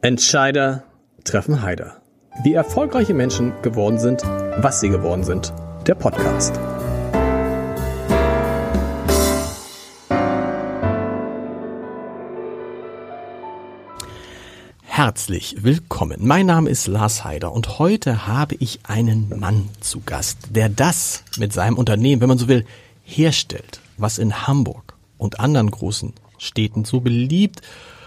Entscheider treffen Heider. Wie erfolgreiche Menschen geworden sind, was sie geworden sind. Der Podcast. Herzlich willkommen. Mein Name ist Lars Heider und heute habe ich einen Mann zu Gast, der das mit seinem Unternehmen, wenn man so will, herstellt, was in Hamburg und anderen großen Städten so beliebt und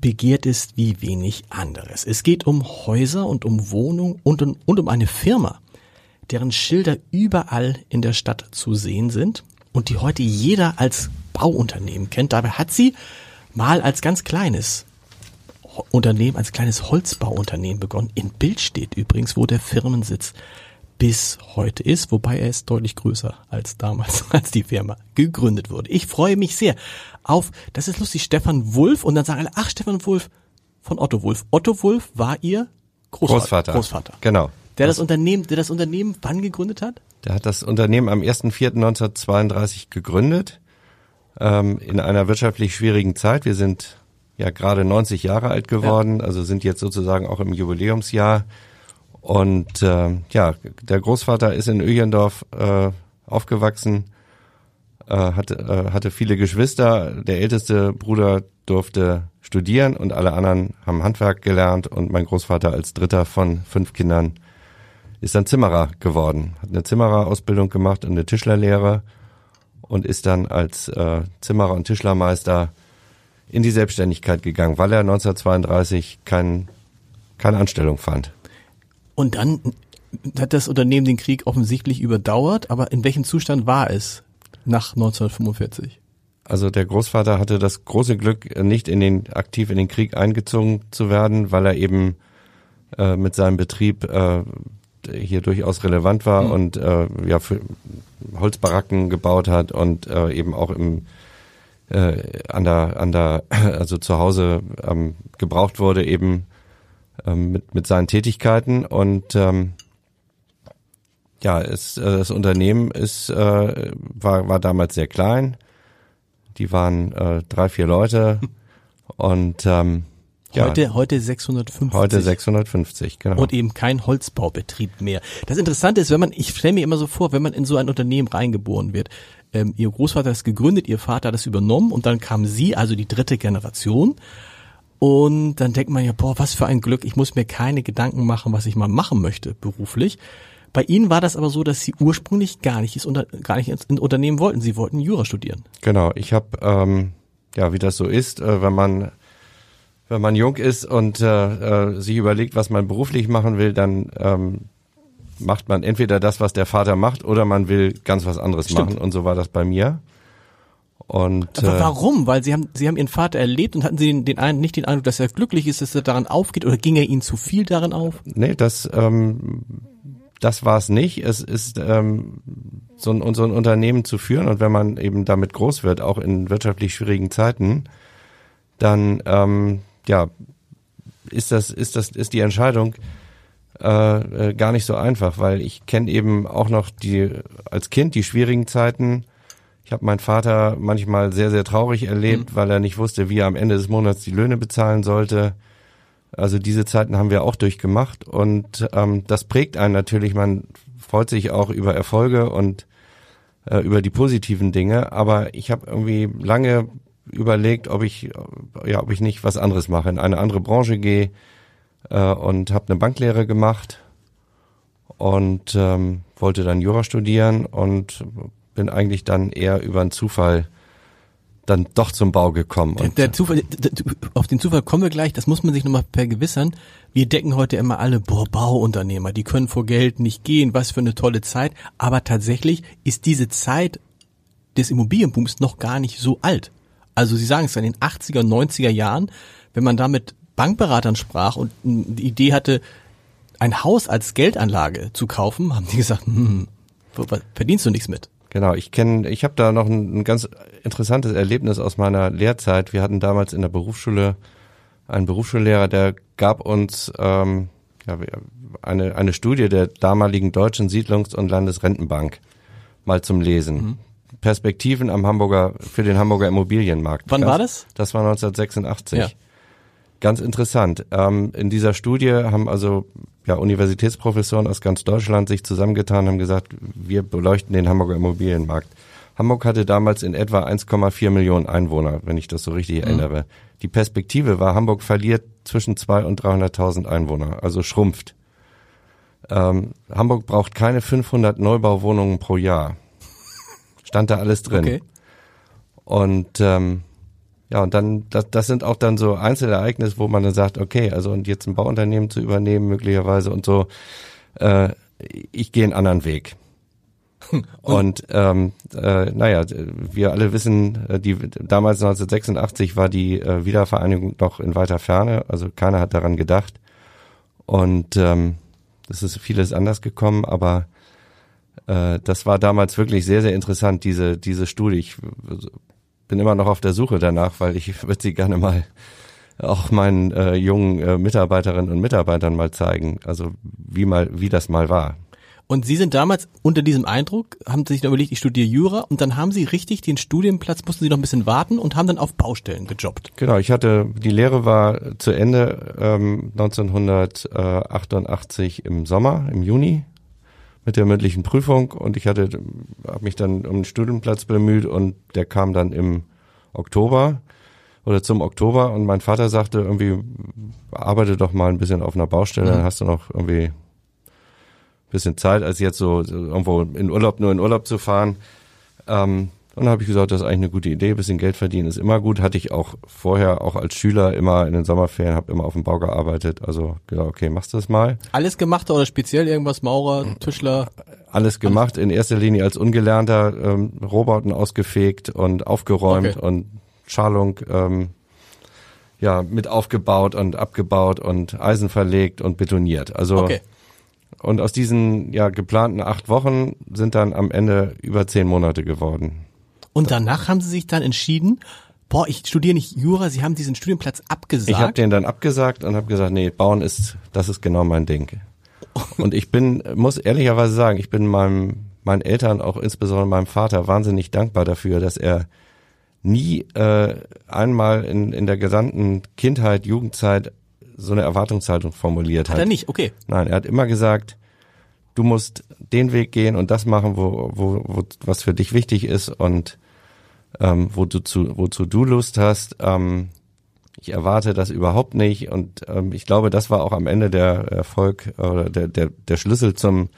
begehrt ist wie wenig anderes. Es geht um Häuser und um Wohnungen und, um, und um eine Firma, deren Schilder überall in der Stadt zu sehen sind und die heute jeder als Bauunternehmen kennt. Dabei hat sie mal als ganz kleines Unternehmen, als kleines Holzbauunternehmen begonnen. In Bild steht übrigens, wo der Firmensitz bis heute ist, wobei er ist deutlich größer als damals, als die Firma gegründet wurde. Ich freue mich sehr auf, das ist lustig, Stefan Wulff und dann sagen alle, ach, Stefan Wulff von Otto Wulff. Otto Wulff war ihr Großvater. Großvater. Großvater. Genau. Der das, das Unternehmen, der das Unternehmen wann gegründet hat? Der hat das Unternehmen am 1.4.1932 gegründet, ähm, in einer wirtschaftlich schwierigen Zeit. Wir sind ja gerade 90 Jahre alt geworden, ja. also sind jetzt sozusagen auch im Jubiläumsjahr. Und äh, ja, der Großvater ist in Öjendorf äh, aufgewachsen, äh, hatte, äh, hatte viele Geschwister. Der älteste Bruder durfte studieren und alle anderen haben Handwerk gelernt. Und mein Großvater als dritter von fünf Kindern ist dann Zimmerer geworden, hat eine Zimmererausbildung gemacht und eine Tischlerlehre und ist dann als äh, Zimmerer und Tischlermeister in die Selbstständigkeit gegangen, weil er 1932 kein, keine Anstellung fand. Und dann hat das Unternehmen den Krieg offensichtlich überdauert, aber in welchem Zustand war es nach 1945? Also der Großvater hatte das große Glück, nicht in den aktiv in den Krieg eingezogen zu werden, weil er eben äh, mit seinem Betrieb äh, hier durchaus relevant war mhm. und äh, ja für Holzbaracken gebaut hat und äh, eben auch im äh, an der an der also zu Hause ähm, gebraucht wurde eben ähm, mit, mit seinen Tätigkeiten und ähm, ja, es, äh, das Unternehmen ist, äh, war, war damals sehr klein. Die waren äh, drei, vier Leute und ähm, Heute, ja, heute 650. Heute 650, genau. Und eben kein Holzbaubetrieb mehr. Das Interessante ist, wenn man, ich stelle mir immer so vor, wenn man in so ein Unternehmen reingeboren wird, ähm, ihr Großvater hat es gegründet, ihr Vater hat es übernommen und dann kam sie, also die dritte Generation und dann denkt man ja, boah, was für ein Glück, ich muss mir keine Gedanken machen, was ich mal machen möchte beruflich. Bei Ihnen war das aber so, dass Sie ursprünglich gar nicht, ins Unter gar nicht ins Unternehmen wollten. Sie wollten Jura studieren. Genau, ich habe, ähm, ja, wie das so ist, äh, wenn man wenn man jung ist und äh, äh, sich überlegt, was man beruflich machen will, dann ähm, macht man entweder das, was der Vater macht, oder man will ganz was anderes Stimmt. machen. Und so war das bei mir. Und, Aber äh, warum? Weil sie haben, sie haben ihren Vater erlebt und hatten sie den, den einen, nicht den Eindruck, dass er glücklich ist, dass er daran aufgeht oder ging er ihnen zu viel darin auf? Nee, das, ähm, das war es nicht. Es ist ähm, so, ein, so ein Unternehmen zu führen und wenn man eben damit groß wird, auch in wirtschaftlich schwierigen Zeiten, dann ähm, ja ist das ist das ist die Entscheidung äh, äh, gar nicht so einfach, weil ich kenne eben auch noch die als Kind die schwierigen Zeiten ich habe meinen Vater manchmal sehr, sehr traurig erlebt, mhm. weil er nicht wusste, wie er am Ende des Monats die Löhne bezahlen sollte. Also diese Zeiten haben wir auch durchgemacht und ähm, das prägt einen natürlich. Man freut sich auch über Erfolge und äh, über die positiven Dinge, aber ich habe irgendwie lange überlegt, ob ich ja, ob ich nicht was anderes mache, in eine andere Branche gehe äh, und habe eine Banklehre gemacht und ähm, wollte dann Jura studieren und bin eigentlich dann eher über einen Zufall dann doch zum Bau gekommen. Der, der Zufall, auf den Zufall kommen wir gleich, das muss man sich nochmal vergewissern. Wir decken heute immer alle, boah, Bauunternehmer, die können vor Geld nicht gehen, was für eine tolle Zeit. Aber tatsächlich ist diese Zeit des Immobilienbooms noch gar nicht so alt. Also Sie sagen es in den 80er, 90er Jahren, wenn man da mit Bankberatern sprach und die Idee hatte, ein Haus als Geldanlage zu kaufen, haben die gesagt, hm, verdienst du nichts mit. Genau, ich kenne, ich habe da noch ein, ein, ganz interessantes Erlebnis aus meiner Lehrzeit. Wir hatten damals in der Berufsschule einen Berufsschullehrer, der gab uns ähm, ja, eine, eine Studie der damaligen Deutschen Siedlungs- und Landesrentenbank mal zum Lesen. Mhm. Perspektiven am Hamburger, für den Hamburger Immobilienmarkt. Wann war das? Das war 1986. Ja. Ganz interessant. Ähm, in dieser Studie haben also ja, Universitätsprofessoren aus ganz Deutschland sich zusammengetan, haben gesagt, wir beleuchten den Hamburger Immobilienmarkt. Hamburg hatte damals in etwa 1,4 Millionen Einwohner, wenn ich das so richtig mhm. erinnere. Die Perspektive war, Hamburg verliert zwischen 2 und 300.000 Einwohner, also schrumpft. Ähm, Hamburg braucht keine 500 Neubauwohnungen pro Jahr. Stand da alles drin. Okay. Und ähm, ja, und dann, das, das sind auch dann so Einzelereignisse, wo man dann sagt, okay, also und jetzt ein Bauunternehmen zu übernehmen möglicherweise und so, äh, ich gehe einen anderen Weg. Und ähm, äh, naja, wir alle wissen, äh, die damals 1986 war die äh, Wiedervereinigung noch in weiter Ferne, also keiner hat daran gedacht. Und ähm, es ist vieles anders gekommen, aber äh, das war damals wirklich sehr, sehr interessant, diese, diese Studie. Ich bin immer noch auf der Suche danach, weil ich würde sie gerne mal auch meinen äh, jungen äh, Mitarbeiterinnen und Mitarbeitern mal zeigen, also wie mal, wie das mal war. Und Sie sind damals unter diesem Eindruck, haben sich überlegt, ich studiere Jura und dann haben Sie richtig den Studienplatz, mussten Sie noch ein bisschen warten und haben dann auf Baustellen gejobbt. Genau, ich hatte, die Lehre war zu Ende ähm, 1988 im Sommer, im Juni mit der mündlichen Prüfung und ich hatte, habe mich dann um einen Studienplatz bemüht und der kam dann im Oktober oder zum Oktober und mein Vater sagte irgendwie, arbeite doch mal ein bisschen auf einer Baustelle, mhm. dann hast du noch irgendwie bisschen Zeit, als jetzt so, so irgendwo in Urlaub, nur in Urlaub zu fahren. Ähm, und dann habe ich gesagt, das ist eigentlich eine gute Idee, bisschen Geld verdienen ist immer gut. Hatte ich auch vorher, auch als Schüler immer in den Sommerferien, habe immer auf dem Bau gearbeitet. Also gesagt, okay, machst du das mal. Alles gemacht oder speziell irgendwas, Maurer, Tischler? Alles gemacht, in erster Linie als Ungelernter, ähm, Rohbauten ausgefegt und aufgeräumt okay. und Schalung ähm, ja mit aufgebaut und abgebaut und Eisen verlegt und betoniert. Also okay. Und aus diesen ja geplanten acht Wochen sind dann am Ende über zehn Monate geworden. Und danach haben Sie sich dann entschieden, boah, ich studiere nicht Jura, Sie haben diesen Studienplatz abgesagt. Ich habe den dann abgesagt und habe gesagt, nee, Bauen ist, das ist genau mein Ding. Und ich bin, muss ehrlicherweise sagen, ich bin meinem, meinen Eltern, auch insbesondere meinem Vater, wahnsinnig dankbar dafür, dass er nie äh, einmal in, in der gesamten Kindheit, Jugendzeit so eine Erwartungshaltung formuliert hat. Hat er nicht, okay. Nein, er hat immer gesagt, du musst den Weg gehen und das machen, wo, wo, wo was für dich wichtig ist und ähm, du zu, wozu du Lust hast. Ähm, ich erwarte das überhaupt nicht und ähm, ich glaube, das war auch am Ende der Erfolg oder der, der, der Schlüssel zum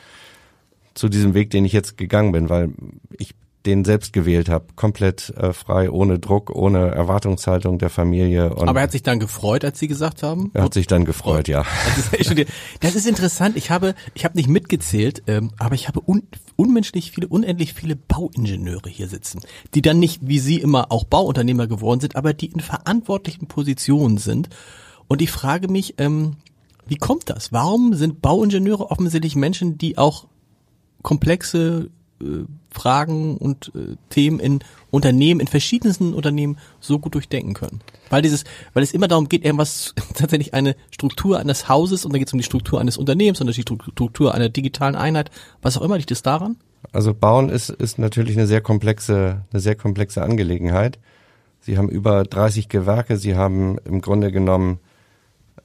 zu diesem Weg, den ich jetzt gegangen bin, weil ich den selbst gewählt habe, komplett äh, frei, ohne Druck, ohne Erwartungshaltung der Familie. Und Aber er hat sich dann gefreut, als Sie gesagt haben? Er hat sich dann gefreut, ja. Das ist, das ist interessant. Ich habe, ich habe nicht mitgezählt, ähm, aber ich habe un, unmenschlich viele, unendlich viele Bauingenieure hier sitzen, die dann nicht wie Sie immer auch Bauunternehmer geworden sind, aber die in verantwortlichen Positionen sind. Und ich frage mich, ähm, wie kommt das? Warum sind Bauingenieure offensichtlich Menschen, die auch komplexe äh, Fragen und äh, Themen in Unternehmen, in verschiedensten Unternehmen so gut durchdenken können. Weil dieses, weil es immer darum geht, irgendwas tatsächlich eine Struktur eines Hauses und dann geht es um die Struktur eines Unternehmens und die Struktur einer digitalen Einheit, was auch immer liegt es daran? Also Bauen ist, ist natürlich eine sehr komplexe, eine sehr komplexe Angelegenheit. Sie haben über 30 Gewerke, Sie haben im Grunde genommen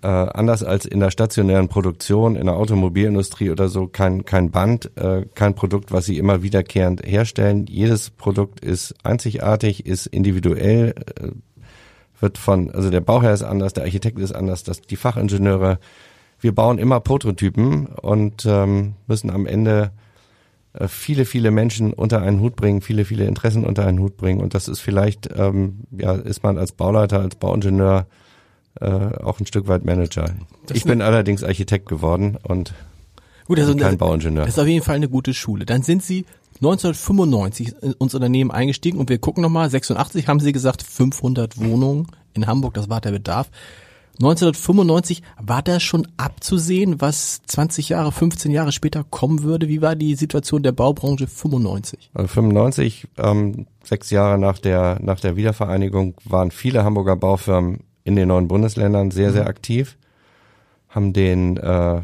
äh, anders als in der stationären Produktion, in der Automobilindustrie oder so, kein, kein Band, äh, kein Produkt, was sie immer wiederkehrend herstellen. Jedes Produkt ist einzigartig, ist individuell, äh, wird von, also der Bauherr ist anders, der Architekt ist anders, das, die Fachingenieure. Wir bauen immer Prototypen und ähm, müssen am Ende äh, viele, viele Menschen unter einen Hut bringen, viele, viele Interessen unter einen Hut bringen. Und das ist vielleicht, ähm, ja, ist man als Bauleiter, als Bauingenieur äh, auch ein Stück weit Manager. Das ich bin allerdings Architekt geworden und Gut, also kein Bauingenieur. Das ist auf jeden Fall eine gute Schule. Dann sind Sie 1995 in unser Unternehmen eingestiegen und wir gucken nochmal, 86 haben Sie gesagt, 500 Wohnungen in Hamburg, das war der Bedarf. 1995 war da schon abzusehen, was 20 Jahre, 15 Jahre später kommen würde? Wie war die Situation der Baubranche 95? Also 95, ähm, sechs Jahre nach der, nach der Wiedervereinigung, waren viele Hamburger Baufirmen in den neuen Bundesländern sehr, sehr mhm. aktiv, haben den äh,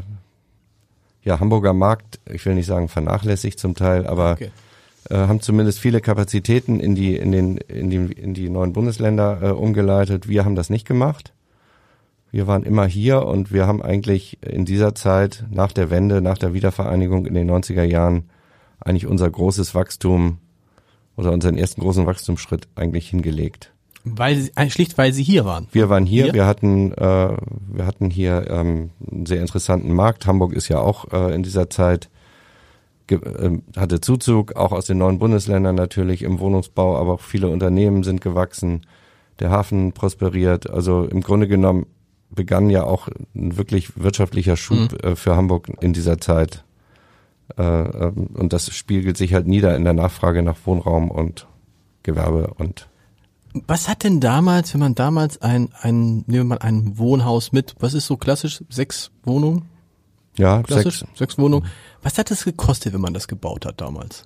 ja, Hamburger Markt, ich will nicht sagen vernachlässigt zum Teil, aber okay. äh, haben zumindest viele Kapazitäten in die, in den, in die, in die neuen Bundesländer äh, umgeleitet. Wir haben das nicht gemacht. Wir waren immer hier und wir haben eigentlich in dieser Zeit nach der Wende, nach der Wiedervereinigung in den 90er Jahren eigentlich unser großes Wachstum oder unseren ersten großen Wachstumsschritt eigentlich hingelegt. Weil sie, äh, schlicht weil sie hier waren. Wir waren hier, hier? wir hatten äh, wir hatten hier ähm, einen sehr interessanten Markt. Hamburg ist ja auch äh, in dieser Zeit äh, hatte Zuzug, auch aus den neuen Bundesländern natürlich im Wohnungsbau, aber auch viele Unternehmen sind gewachsen. Der Hafen prosperiert. Also im Grunde genommen begann ja auch ein wirklich wirtschaftlicher Schub mhm. äh, für Hamburg in dieser Zeit. Äh, ähm, und das spiegelt sich halt nieder in der Nachfrage nach Wohnraum und Gewerbe und was hat denn damals, wenn man damals ein, ein, nehmen wir mal ein Wohnhaus mit, was ist so klassisch, sechs Wohnungen? Ja, klassisch, sechs. sechs Wohnungen. Was hat das gekostet, wenn man das gebaut hat damals?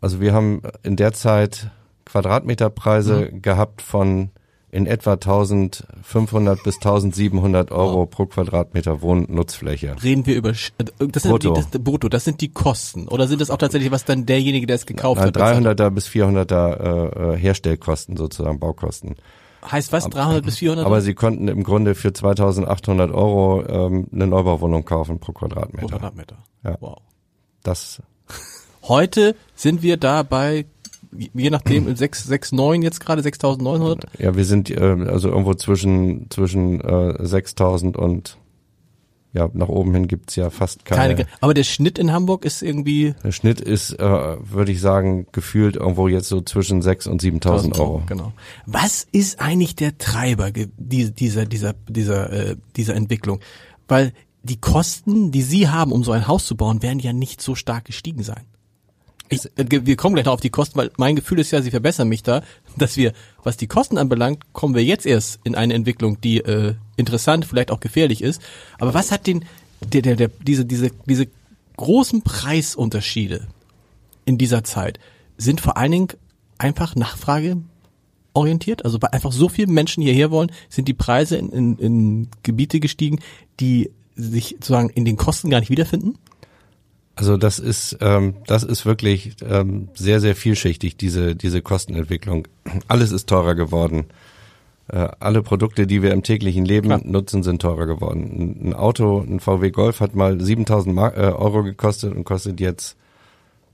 Also wir haben in der Zeit Quadratmeterpreise mhm. gehabt von in etwa 1500 bis 1700 Euro wow. pro Quadratmeter Wohnnutzfläche. Reden wir über äh, das sind brutto. Die, das, brutto, das sind die Kosten oder sind das auch tatsächlich was dann derjenige, der es gekauft Nein, hat? 300er bis 400er äh, Herstellkosten sozusagen Baukosten. Heißt was 300 bis 400? Aber sie konnten im Grunde für 2800 Euro ähm, eine Neubauwohnung kaufen pro Quadratmeter. Pro Quadratmeter. Ja. Wow. Das Heute sind wir da bei je nachdem 6, 6 9 jetzt gerade 6900? Ja, wir sind äh, also irgendwo zwischen zwischen äh, 6000 und ja, nach oben hin gibt's ja fast keine. keine. Aber der Schnitt in Hamburg ist irgendwie. Der Schnitt ist, äh, würde ich sagen, gefühlt irgendwo jetzt so zwischen 6 und 7.000 Euro. Genau. Was ist eigentlich der Treiber dieser, dieser, dieser, äh, dieser Entwicklung? Weil die Kosten, die Sie haben, um so ein Haus zu bauen, werden ja nicht so stark gestiegen sein. Äh, wir kommen gleich noch auf die Kosten, weil mein Gefühl ist ja, sie verbessern mich da, dass wir, was die Kosten anbelangt, kommen wir jetzt erst in eine Entwicklung, die äh, interessant, vielleicht auch gefährlich ist. Aber was hat den, der, der, der, diese, diese, diese großen Preisunterschiede in dieser Zeit sind vor allen Dingen einfach Nachfrage orientiert, also bei einfach so vielen Menschen hierher wollen, sind die Preise in, in, in Gebiete gestiegen, die sich sozusagen in den Kosten gar nicht wiederfinden? Also das ist ähm, das ist wirklich ähm, sehr sehr vielschichtig diese diese Kostenentwicklung. Alles ist teurer geworden. Äh, alle Produkte, die wir im täglichen Leben Klar. nutzen, sind teurer geworden. Ein, Auto, ein VW Golf hat mal 7.000 Mar äh, Euro gekostet und kostet jetzt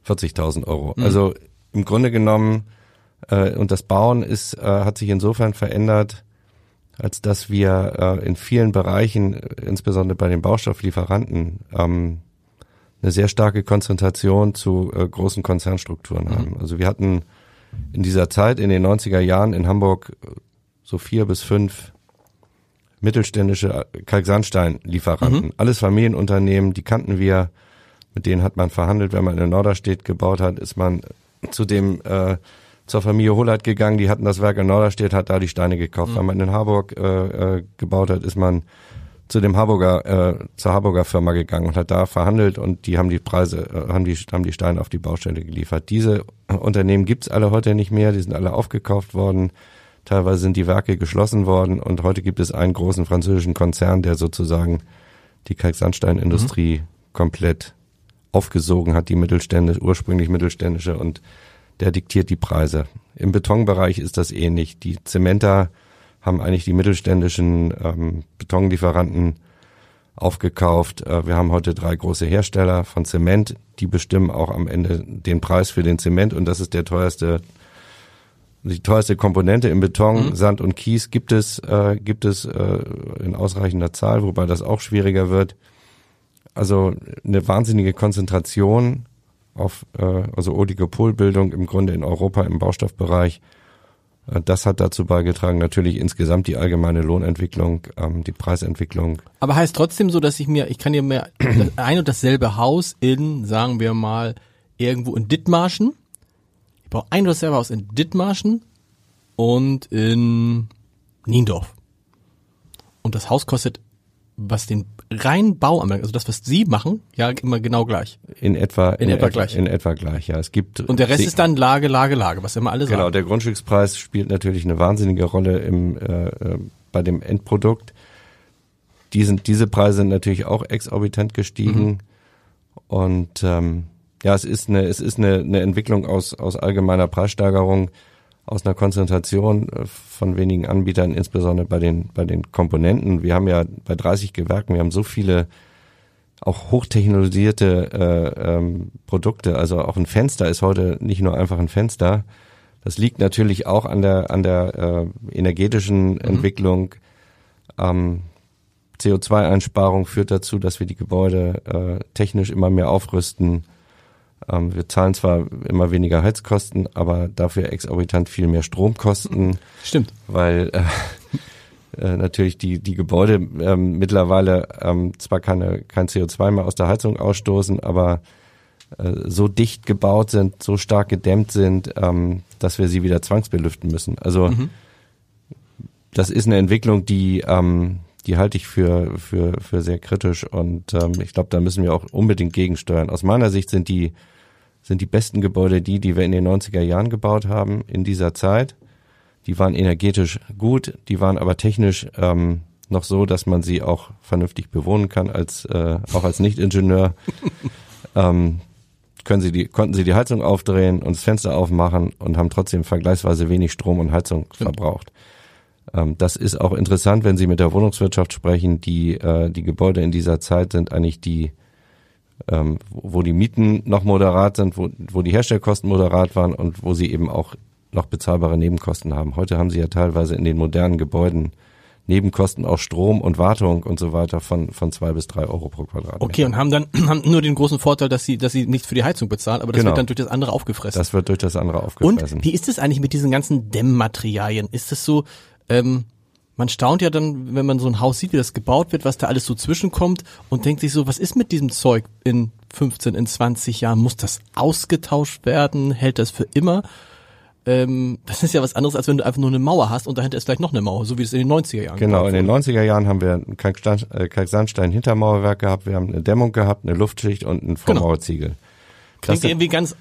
40.000 Euro. Mhm. Also im Grunde genommen äh, und das Bauen ist äh, hat sich insofern verändert, als dass wir äh, in vielen Bereichen, insbesondere bei den Baustofflieferanten, ähm, eine sehr starke Konzentration zu äh, großen Konzernstrukturen mhm. haben. Also wir hatten in dieser Zeit, in den 90er Jahren in Hamburg äh, so vier bis fünf mittelständische äh, Kalksandstein-Lieferanten. Mhm. Alles Familienunternehmen, die kannten wir, mit denen hat man verhandelt. Wenn man in Norderstedt gebaut hat, ist man zu dem äh, zur Familie Hollert gegangen, die hatten das Werk in Norderstedt, hat da die Steine gekauft. Mhm. Wenn man in Harburg äh, äh, gebaut hat, ist man zu dem Harburger, äh, zur Harburger Firma gegangen und hat da verhandelt und die haben die Preise, äh, haben die, haben die Steine auf die Baustelle geliefert. Diese Unternehmen gibt's alle heute nicht mehr, die sind alle aufgekauft worden. Teilweise sind die Werke geschlossen worden und heute gibt es einen großen französischen Konzern, der sozusagen die Kalksandsteinindustrie mhm. komplett aufgesogen hat, die mittelständische, ursprünglich mittelständische und der diktiert die Preise. Im Betonbereich ist das ähnlich. Die Zementer haben eigentlich die mittelständischen ähm, Betonlieferanten aufgekauft. Äh, wir haben heute drei große Hersteller von Zement, die bestimmen auch am Ende den Preis für den Zement und das ist der teuerste die teuerste Komponente im Beton, mhm. Sand und Kies gibt es äh, gibt es äh, in ausreichender Zahl, wobei das auch schwieriger wird. Also eine wahnsinnige Konzentration auf äh, also Oligopolbildung im Grunde in Europa im Baustoffbereich das hat dazu beigetragen, natürlich insgesamt die allgemeine Lohnentwicklung, ähm, die Preisentwicklung. Aber heißt trotzdem so, dass ich mir, ich kann dir mehr ein und dasselbe Haus in, sagen wir mal, irgendwo in Dithmarschen, ich brauche ein und dasselbe Haus in Dithmarschen und in Niendorf. Und das Haus kostet, was den rein Bau anbelangt, also das, was Sie machen, ja immer genau gleich. In etwa, in, in etwa, gleich. In etwa gleich, ja. Es gibt und der Rest ist dann Lage, Lage, Lage, was immer alles. Genau, sagen. der Grundstückspreis spielt natürlich eine wahnsinnige Rolle im äh, äh, bei dem Endprodukt. Die sind, diese Preise sind natürlich auch exorbitant gestiegen mhm. und ähm, ja, es ist eine, es ist eine, eine Entwicklung aus aus allgemeiner Preissteigerung aus einer Konzentration äh, von wenigen Anbietern, insbesondere bei den, bei den Komponenten. Wir haben ja bei 30 Gewerken, wir haben so viele auch hochtechnologisierte äh, ähm, Produkte. Also auch ein Fenster ist heute nicht nur einfach ein Fenster. Das liegt natürlich auch an der an der äh, energetischen mhm. Entwicklung. Ähm, CO2-Einsparung führt dazu, dass wir die Gebäude äh, technisch immer mehr aufrüsten. Ähm, wir zahlen zwar immer weniger Heizkosten, aber dafür exorbitant viel mehr Stromkosten. Stimmt. Weil äh, äh, natürlich die, die Gebäude ähm, mittlerweile ähm, zwar keine, kein CO2 mehr aus der Heizung ausstoßen, aber äh, so dicht gebaut sind, so stark gedämmt sind, ähm, dass wir sie wieder zwangsbelüften müssen. Also mhm. das ist eine Entwicklung, die ähm, die halte ich für, für, für sehr kritisch und ähm, ich glaube, da müssen wir auch unbedingt gegensteuern. Aus meiner Sicht sind die, sind die besten Gebäude die, die wir in den 90er Jahren gebaut haben, in dieser Zeit. Die waren energetisch gut, die waren aber technisch ähm, noch so, dass man sie auch vernünftig bewohnen kann, als äh, auch als Nicht-Ingenieur. ähm, können sie die, konnten sie die Heizung aufdrehen und das Fenster aufmachen und haben trotzdem vergleichsweise wenig Strom und Heizung verbraucht. Ähm, das ist auch interessant, wenn Sie mit der Wohnungswirtschaft sprechen. Die, äh, die Gebäude in dieser Zeit sind eigentlich die, ähm, wo die Mieten noch moderat sind, wo, wo die Herstellkosten moderat waren und wo sie eben auch noch bezahlbare Nebenkosten haben. Heute haben sie ja teilweise in den modernen Gebäuden Nebenkosten auch Strom und Wartung und so weiter von von zwei bis drei Euro pro Quadratmeter. Okay, und haben dann haben nur den großen Vorteil, dass sie dass sie nicht für die Heizung bezahlen, aber das genau. wird dann durch das andere aufgefressen. Das wird durch das andere aufgefressen. Und wie ist es eigentlich mit diesen ganzen Dämmmaterialien? Ist es so, ähm, man staunt ja dann, wenn man so ein Haus sieht, wie das gebaut wird, was da alles so zwischenkommt und denkt sich so, was ist mit diesem Zeug in 15, in 20 Jahren? Muss das ausgetauscht werden? Hält das für immer? Ähm, das ist ja was anderes, als wenn du einfach nur eine Mauer hast und dahinter ist vielleicht noch eine Mauer, so wie es in den 90er Jahren Genau, in den 90er Jahren haben wir ein äh, Kalksandstein-Hintermauerwerk gehabt, wir haben eine Dämmung gehabt, eine Luftschicht und einen genau. Vormauerziegel. Genau. Klingt irgendwie ganz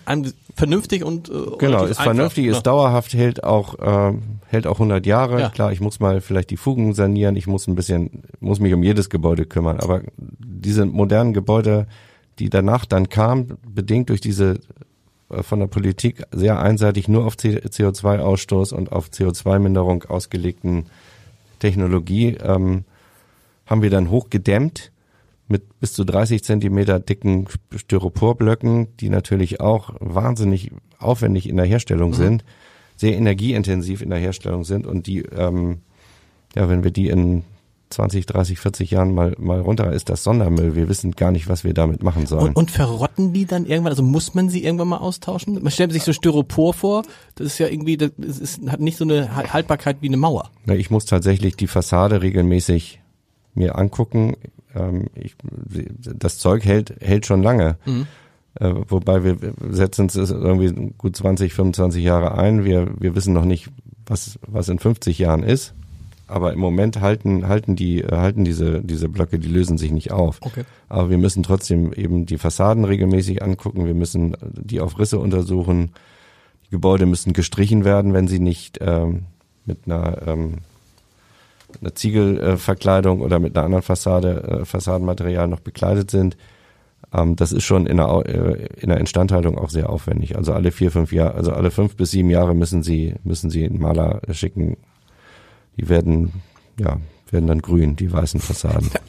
vernünftig und äh, genau ist vernünftig, ist dauerhaft, hält auch äh, hält auch 100 Jahre. Ja. Klar, ich muss mal vielleicht die Fugen sanieren, ich muss ein bisschen muss mich um jedes Gebäude kümmern, aber diese modernen Gebäude, die danach dann kamen, bedingt durch diese äh, von der Politik sehr einseitig nur auf CO2-Ausstoß und auf CO2-Minderung ausgelegten Technologie, ähm, haben wir dann hochgedämmt mit bis zu 30 Zentimeter dicken Styroporblöcken, die natürlich auch wahnsinnig aufwendig in der Herstellung mhm. sind, sehr energieintensiv in der Herstellung sind und die, ähm, ja, wenn wir die in 20, 30, 40 Jahren mal, mal runter, ist das Sondermüll. Wir wissen gar nicht, was wir damit machen sollen. Und, und verrotten die dann irgendwann? Also muss man sie irgendwann mal austauschen? Man stellt sich so Styropor vor, das ist ja irgendwie, das ist, hat nicht so eine Haltbarkeit wie eine Mauer. Ja, ich muss tatsächlich die Fassade regelmäßig mir angucken ähm, ich, das Zeug hält, hält schon lange. Mhm. Äh, wobei wir setzen es irgendwie gut 20, 25 Jahre ein. Wir, wir wissen noch nicht, was, was in 50 Jahren ist. Aber im Moment halten, halten die, halten diese, diese Blöcke, die lösen sich nicht auf. Okay. Aber wir müssen trotzdem eben die Fassaden regelmäßig angucken. Wir müssen die auf Risse untersuchen. Die Gebäude müssen gestrichen werden, wenn sie nicht ähm, mit einer ähm, einer Ziegelverkleidung oder mit einer anderen Fassade, äh, Fassadenmaterial noch bekleidet sind. Ähm, das ist schon in der, äh, in der Instandhaltung auch sehr aufwendig. Also alle vier, fünf Jahre, also alle fünf bis sieben Jahre müssen sie, müssen sie einen Maler schicken. Die werden, ja, werden dann grün, die weißen Fassaden.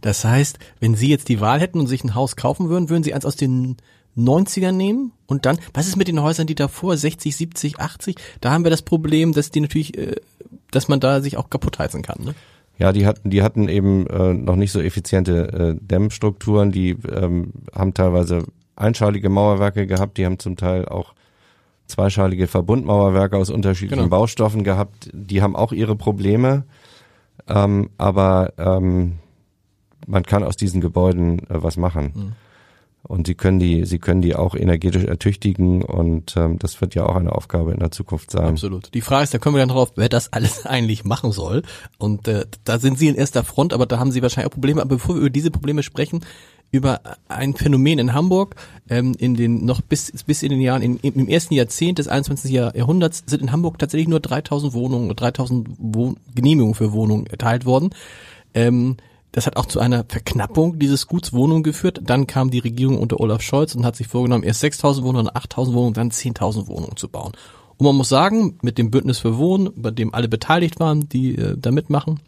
Das heißt, wenn Sie jetzt die Wahl hätten und sich ein Haus kaufen würden, würden Sie eins aus den 90er nehmen und dann, was ist mit den Häusern, die davor 60, 70, 80? Da haben wir das Problem, dass die natürlich äh, dass man da sich auch kaputt heizen kann. Ne? Ja, die hatten, die hatten eben äh, noch nicht so effiziente äh, Dämmstrukturen. Die ähm, haben teilweise einschalige Mauerwerke gehabt. Die haben zum Teil auch zweischalige Verbundmauerwerke aus unterschiedlichen genau. Baustoffen gehabt. Die haben auch ihre Probleme. Ähm, aber ähm, man kann aus diesen Gebäuden äh, was machen. Mhm. Und sie können die, sie können die auch energetisch ertüchtigen und ähm, das wird ja auch eine Aufgabe in der Zukunft sein. Absolut. Die Frage ist, da kommen wir dann drauf, wer das alles eigentlich machen soll. Und äh, da sind Sie in erster Front, aber da haben Sie wahrscheinlich auch Probleme. Aber bevor wir über diese Probleme sprechen, über ein Phänomen in Hamburg, ähm, in den noch bis bis in den Jahren in, im ersten Jahrzehnt des 21. Jahrhunderts sind in Hamburg tatsächlich nur 3000 Wohnungen, 3000 Wohn Genehmigungen für Wohnungen erteilt worden. Ähm, das hat auch zu einer Verknappung dieses Guts Wohnungen geführt. Dann kam die Regierung unter Olaf Scholz und hat sich vorgenommen, erst 6.000 Wohnungen, dann 8.000 Wohnungen, dann 10.000 Wohnungen zu bauen. Und man muss sagen, mit dem Bündnis für Wohnen, bei dem alle beteiligt waren, die äh, da mitmachen,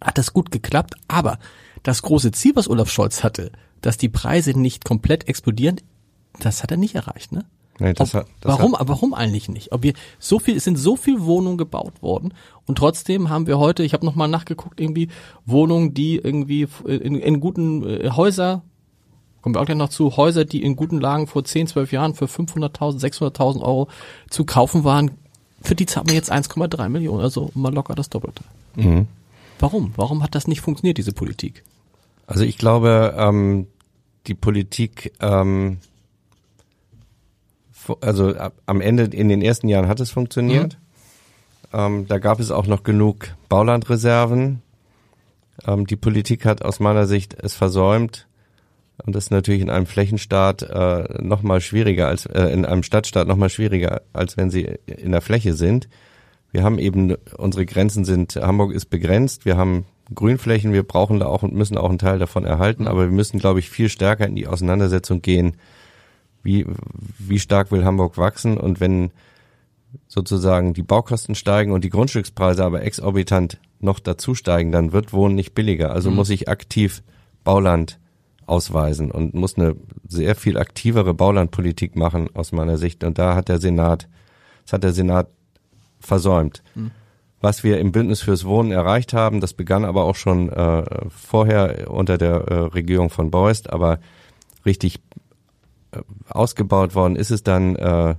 hat das gut geklappt. Aber das große Ziel, was Olaf Scholz hatte, dass die Preise nicht komplett explodieren, das hat er nicht erreicht, ne? Nee, das Ob, hat, das warum, Hat, warum eigentlich nicht? Ob wir so viel, es sind so viel Wohnungen gebaut worden und trotzdem haben wir heute, ich habe nochmal nachgeguckt, irgendwie Wohnungen, die irgendwie in, in guten äh, Häuser, kommen wir auch gleich noch zu, Häuser, die in guten Lagen vor 10, 12 Jahren für 500.000, 600.000 Euro zu kaufen waren, für die zahlen wir jetzt 1,3 Millionen, also mal locker das Doppelte. mhm. Warum? Warum hat das nicht funktioniert, diese Politik? Also ich glaube, ähm, die Politik, ähm, also ab, am Ende in den ersten Jahren hat es funktioniert. Ähm, da gab es auch noch genug Baulandreserven. Ähm, die Politik hat aus meiner Sicht es versäumt. Und das ist natürlich in einem Flächenstaat äh, noch mal schwieriger als äh, in einem Stadtstaat noch mal schwieriger, als wenn sie in der Fläche sind. Wir haben eben unsere Grenzen sind Hamburg ist begrenzt. Wir haben Grünflächen. Wir brauchen da auch und müssen auch einen Teil davon erhalten. Aber wir müssen, glaube ich, viel stärker in die Auseinandersetzung gehen. Wie wie stark will Hamburg wachsen? Und wenn sozusagen die Baukosten steigen und die Grundstückspreise aber exorbitant noch dazu steigen, dann wird Wohnen nicht billiger. Also muss ich aktiv Bauland ausweisen und muss eine sehr viel aktivere Baulandpolitik machen aus meiner Sicht. Und da hat der Senat, das hat der Senat versäumt. Was wir im Bündnis fürs Wohnen erreicht haben, das begann aber auch schon äh, vorher unter der äh, Regierung von Beust, aber richtig ausgebaut worden ist es dann äh,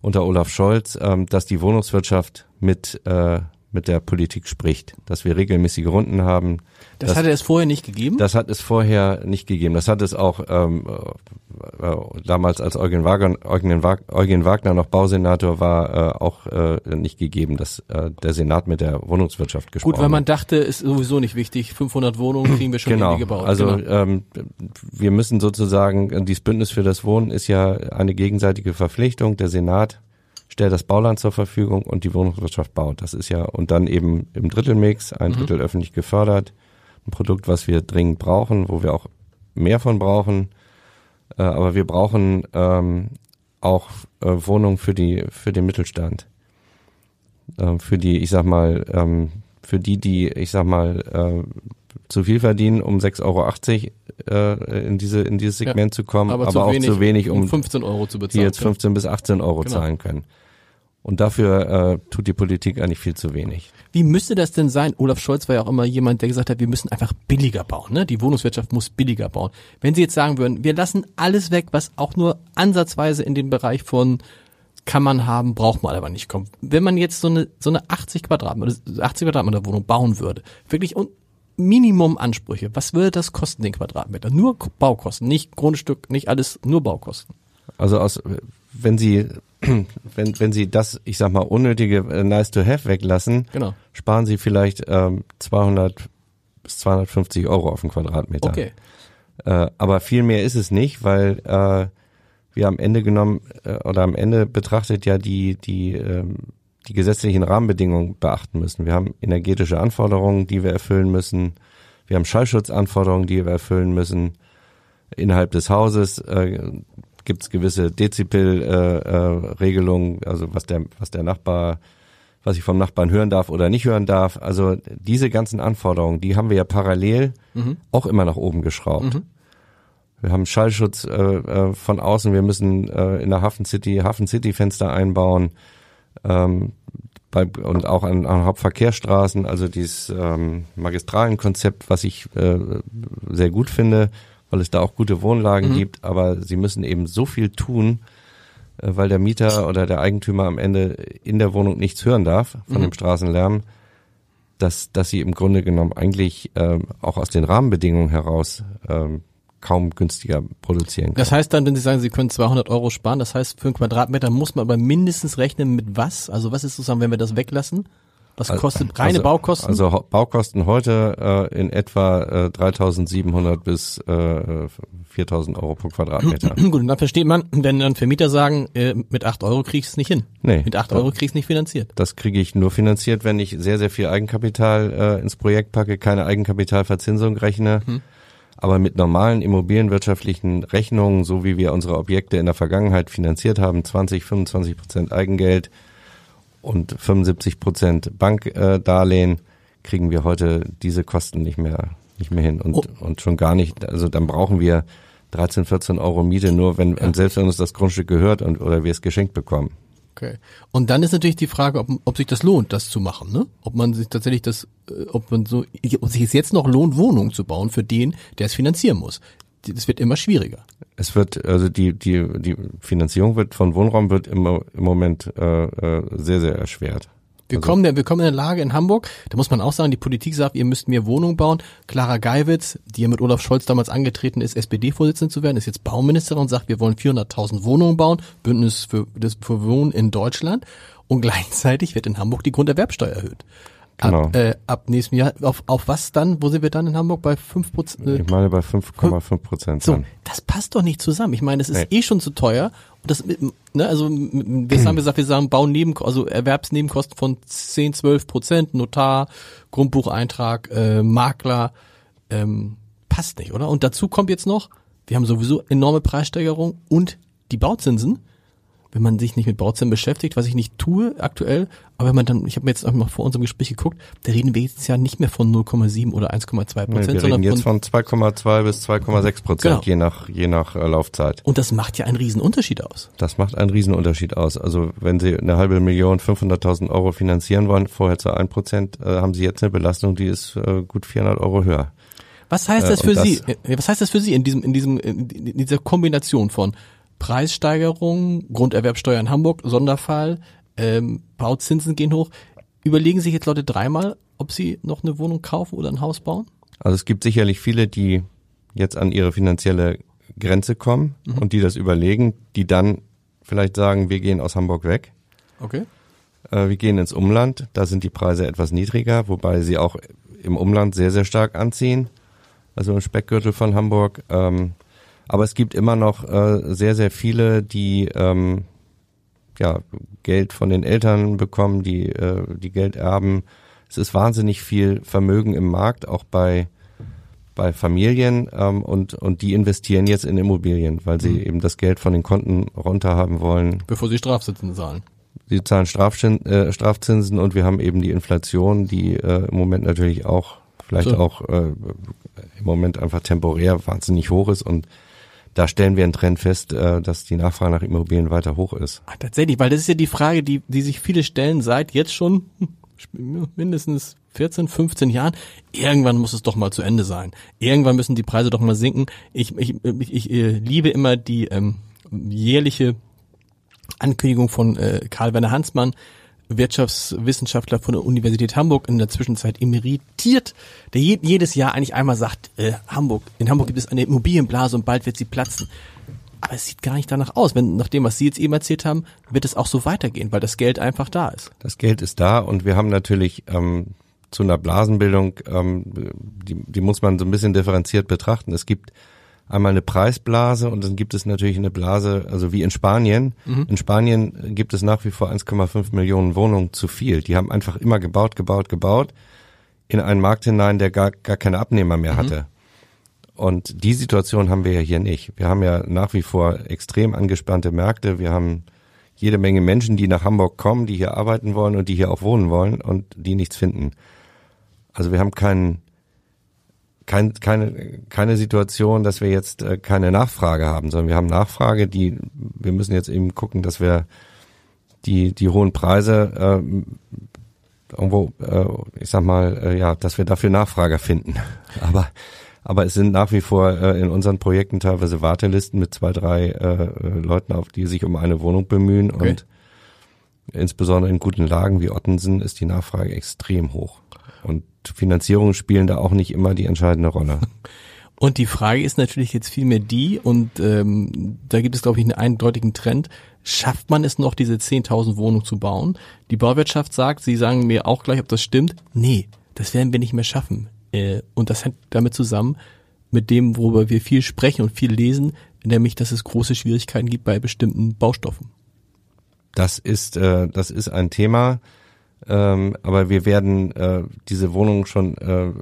unter Olaf Scholz, ähm, dass die Wohnungswirtschaft mit äh, mit der Politik spricht, dass wir regelmäßige Runden haben. Das, hat er es vorher nicht gegeben? Das hat es vorher nicht gegeben. Das hat es auch ähm, äh, äh, damals, als Eugen Wagner, Eugen, Eugen Wagner noch Bausenator war, äh, auch äh, nicht gegeben, dass äh, der Senat mit der Wohnungswirtschaft gesprochen Gut, weil man hat. dachte, ist sowieso nicht wichtig, 500 Wohnungen kriegen wir schon Genau. gebaut. Also genau. ähm, wir müssen sozusagen, dieses Bündnis für das Wohnen ist ja eine gegenseitige Verpflichtung. Der Senat stellt das Bauland zur Verfügung und die Wohnungswirtschaft baut. Das ist ja, und dann eben im Drittelmix, ein Drittel öffentlich gefördert. Ein Produkt, was wir dringend brauchen, wo wir auch mehr von brauchen. Äh, aber wir brauchen ähm, auch äh, Wohnungen für die für den Mittelstand. Ähm, für die, ich sag mal, ähm, für die, die, ich sag mal, äh, zu viel verdienen, um 6,80 Euro äh, in diese in dieses Segment zu kommen, aber, zu auch wenig, zu wenig, um 15 Euro zu die bezahlen. jetzt 15 bis 18 Euro Genau. zahlen können. Und dafür äh, tut die Politik eigentlich viel zu wenig. Wie müsste das denn sein? Olaf Scholz war ja auch immer jemand, der gesagt hat, wir müssen einfach billiger bauen. Ne? Die Wohnungswirtschaft muss billiger bauen. Wenn Sie jetzt sagen würden, wir lassen alles weg, was auch nur ansatzweise in den Bereich von kann man haben, braucht man aber nicht kommt. Wenn man jetzt so eine so eine 80 Quadratmeter 80 Quadratmeter Wohnung bauen würde, wirklich und Minimum Ansprüche, was würde das kosten den Quadratmeter? Nur Baukosten, nicht Grundstück, nicht alles, nur Baukosten. Also aus, wenn Sie, wenn, wenn Sie das, ich sag mal, unnötige äh, nice to have weglassen, Genau. sparen Sie vielleicht ähm, 200 bis 250 Euro auf den Quadratmeter. Okay. Äh, aber viel mehr ist es nicht, weil äh, wir am Ende genommen äh, oder am Ende betrachtet ja die die ähm, die gesetzlichen Rahmenbedingungen beachten müssen. Wir haben energetische Anforderungen, die wir erfüllen müssen. Wir haben Schallschutzanforderungen, die wir erfüllen müssen. Innerhalb des Hauses äh, gibt es gewisse Dezibel-Regelungen, äh, Regelungen, also was der was der Nachbar was ich vom Nachbarn hören darf oder nicht hören darf. Also diese ganzen Anforderungen, die haben wir ja parallel auch immer nach oben geschraubt. Wir haben Schallschutz äh, äh, von außen. Wir müssen äh, in der Hafen City Hafen City Fenster einbauen ähm, bei, und auch an, an Hauptverkehrsstraßen. Also dieses ähm, Magistralenkonzept, was ich äh, sehr gut finde, weil es da auch gute Wohnlagen gibt. Aber sie müssen eben so viel tun, äh, weil der Mieter oder der Eigentümer am Ende in der Wohnung nichts hören darf von dem Straßenlärm, dass, dass sie im Grunde genommen eigentlich ähm, auch aus den Rahmenbedingungen heraus ähm, kaum günstiger produzieren können. Das heißt dann, wenn Sie sagen, Sie können 200 Euro sparen, das heißt, für einen Quadratmeter muss man aber mindestens rechnen mit was? Also was ist sozusagen, wenn wir das weglassen? Was kostet reine also, Baukosten? Also Baukosten heute äh, in etwa äh, 3.700 bis äh, 4.000 Euro pro Quadratmeter. Gut, und dann versteht man, wenn dann Vermieter sagen, äh, mit 8 Euro krieg ich es nicht hin. Nee. Mit 8 Euro krieg ich es nicht finanziert. Das kriege ich nur finanziert, wenn ich sehr, sehr viel Eigenkapital äh, ins Projekt packe, keine Eigenkapitalverzinsung rechne. Aber mit normalen immobilienwirtschaftlichen Rechnungen, so wie wir unsere Objekte in der Vergangenheit finanziert haben, 20, 25 Prozent Eigengeld und 75 Prozent Bankdarlehen, kriegen wir heute diese Kosten nicht mehr, nicht mehr hin und, oh. und schon gar nicht. Also dann brauchen wir 13, 14 Euro Miete nur, wenn, ja. selbst wenn uns das Grundstück gehört und, oder wir es geschenkt bekommen. Okay. Und dann ist natürlich die Frage, ob, ob sich das lohnt, das zu machen, ne? Ob man sich tatsächlich das, äh, ob man so, ob sich es jetzt noch lohnt, Wohnungen zu bauen für den, der es finanzieren muss. Das wird immer schwieriger. Es wird, also die, die, die Finanzierung wird von Wohnraum wird immer im Moment äh, äh sehr, sehr erschwert. Wir, also, kommen, wir kommen in eine Lage in Hamburg, da muss man auch sagen, die Politik sagt, ihr müsst mehr Wohnungen bauen. Clara Geiwitz, die ja mit Olaf Scholz damals angetreten ist, SPD-Vorsitzende zu werden, ist jetzt Bauministerin und sagt, wir wollen 400.000 Wohnungen bauen, Bündnis für, das, für Wohnen in Deutschland. Und gleichzeitig wird in Hamburg die Grunderwerbsteuer erhöht. Genau. Ab, äh, ab nächstem Jahr, auf, auf was dann? Wo sind wir dann in Hamburg? Bei 5 Prozent? Äh, ich meine bei 5,5 Prozent. So, das passt doch nicht zusammen. Ich meine, es ist nee. eh schon zu teuer. Und das, ne, also, wir haben gesagt, wir sagen Bauneben, also Erwerbsnebenkosten von 10, 12 Prozent, Notar, Grundbucheintrag, äh, Makler, ähm, passt nicht, oder? Und dazu kommt jetzt noch, wir haben sowieso enorme Preissteigerung und die Bauzinsen wenn man sich nicht mit Bautzen beschäftigt, was ich nicht tue aktuell, aber wenn man dann, ich habe mir jetzt auch mal vor unserem Gespräch geguckt, da reden wir jetzt ja nicht mehr von 0,7 oder 1,2 Prozent, nee, wir sondern reden jetzt von 2,2 bis 2,6 Prozent, genau. je nach je nach äh, Laufzeit. Und das macht ja einen Riesenunterschied aus. Das macht einen Riesenunterschied aus. Also wenn Sie eine halbe Million 500.000 Euro finanzieren wollen, vorher zu 1 Prozent, äh, haben Sie jetzt eine Belastung, die ist äh, gut 400 Euro höher. Was heißt das äh, für das, Sie? Äh, was heißt das für Sie in diesem in diesem in dieser Kombination von Preissteigerung, Grunderwerbsteuer in Hamburg, Sonderfall, ähm, Bauzinsen gehen hoch. Überlegen sich jetzt Leute dreimal, ob sie noch eine Wohnung kaufen oder ein Haus bauen? Also es gibt sicherlich viele, die jetzt an ihre finanzielle Grenze kommen mhm. und die das überlegen, die dann vielleicht sagen, wir gehen aus Hamburg weg. Okay. Äh, wir gehen ins Umland, da sind die Preise etwas niedriger, wobei sie auch im Umland sehr, sehr stark anziehen. Also im Speckgürtel von Hamburg. Ähm, aber es gibt immer noch äh, sehr, sehr viele, die ähm, ja, Geld von den Eltern bekommen, die, äh, die Geld erben. Es ist wahnsinnig viel Vermögen im Markt, auch bei, bei Familien ähm, und, und die investieren jetzt in Immobilien, weil sie mhm. eben das Geld von den Konten runter haben wollen. Bevor sie Strafzinsen zahlen. Sie zahlen Strafzin, äh, Strafzinsen und wir haben eben die Inflation, die äh, im Moment natürlich auch, vielleicht so. auch äh, im Moment einfach temporär wahnsinnig hoch ist und da stellen wir einen Trend fest, äh, dass die Nachfrage nach Immobilien weiter hoch ist. Ach, tatsächlich, weil das ist ja die Frage, die, die sich viele stellen seit jetzt schon mindestens 14, 15 Jahren. Irgendwann muss es doch mal zu Ende sein. Irgendwann müssen die Preise doch mal sinken. Ich, ich, ich, ich äh, liebe immer die ähm, jährliche Ankündigung von äh, Karl Werner Hansmann, Wirtschaftswissenschaftler von der Universität Hamburg in der Zwischenzeit emeritiert, der je, jedes Jahr eigentlich einmal sagt, äh, Hamburg, in Hamburg gibt es eine Immobilienblase und bald wird sie platzen. Aber es sieht gar nicht danach aus. Wenn, nach dem, was Sie jetzt eben erzählt haben, wird es auch so weitergehen, weil das Geld einfach da ist. Das Geld ist da und wir haben natürlich ähm, zu einer Blasenbildung, ähm, die, die muss man so ein bisschen differenziert betrachten. Es gibt einmal eine Preisblase und dann gibt es natürlich eine Blase, also wie in Spanien. Mhm. In Spanien gibt es nach wie vor 1,5 Millionen Wohnungen zu viel. Die haben einfach immer gebaut, gebaut, gebaut in einen Markt hinein, der gar, gar keine Abnehmer mehr mhm. hatte. Und die Situation haben wir ja hier nicht. Wir haben ja nach wie vor extrem angespannte Märkte. Wir haben jede Menge Menschen, die nach Hamburg kommen, die hier arbeiten wollen und die hier auch wohnen wollen und die nichts finden. Also wir haben keinen kein, keine, keine Situation, dass wir jetzt äh, keine Nachfrage haben, sondern wir haben Nachfrage, die, wir müssen jetzt eben gucken, dass wir die, die hohen Preise äh, irgendwo, äh, ich sag mal, äh, ja, dass wir dafür Nachfrage finden. Aber, aber es sind nach wie vor äh, in unseren Projekten teilweise Wartelisten mit zwei, drei äh, Leuten, auf die sich um eine Wohnung bemühen okay. und insbesondere in guten Lagen wie Ottensen ist die Nachfrage extrem hoch. Und Finanzierungen spielen da auch nicht immer die entscheidende Rolle. Und die Frage ist natürlich jetzt vielmehr die, und ähm, da gibt es, glaube ich, einen eindeutigen Trend, schafft man es noch, diese 10.000 Wohnungen zu bauen? Die Bauwirtschaft sagt, sie sagen mir auch gleich, ob das stimmt, nee, das werden wir nicht mehr schaffen. Äh, und das hängt damit zusammen, mit dem, worüber wir viel sprechen und viel lesen, nämlich, dass es große Schwierigkeiten gibt bei bestimmten Baustoffen. Das ist, äh, das ist ein Thema, ähm, aber wir werden äh, diese Wohnungen schon äh,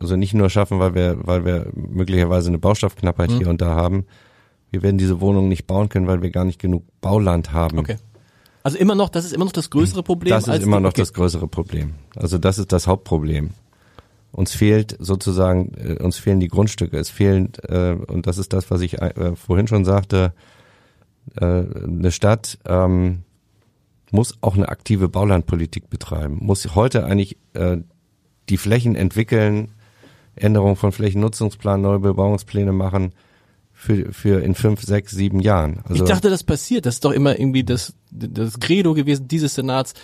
also nicht nur schaffen, weil wir, weil wir möglicherweise eine Baustoffknappheit Mhm. hier und da haben. Wir werden diese Wohnungen nicht bauen können, weil wir gar nicht genug Bauland haben. Okay. Also immer noch, das ist immer noch das größere Problem. Das ist immer noch okay. das größere Problem. Also das ist das Hauptproblem. Uns fehlt sozusagen, äh, uns fehlen die Grundstücke. Es fehlen, äh, und das ist das, was ich äh, vorhin schon sagte, äh, eine Stadt ähm, muss auch eine aktive Baulandpolitik betreiben, muss heute eigentlich äh, die Flächen entwickeln, Änderung von Flächennutzungsplan, neue Bebauungspläne machen für, für in fünf, sechs, sieben Jahren. Also ich dachte, das passiert. Das ist doch immer irgendwie das, das Credo gewesen dieses Senats,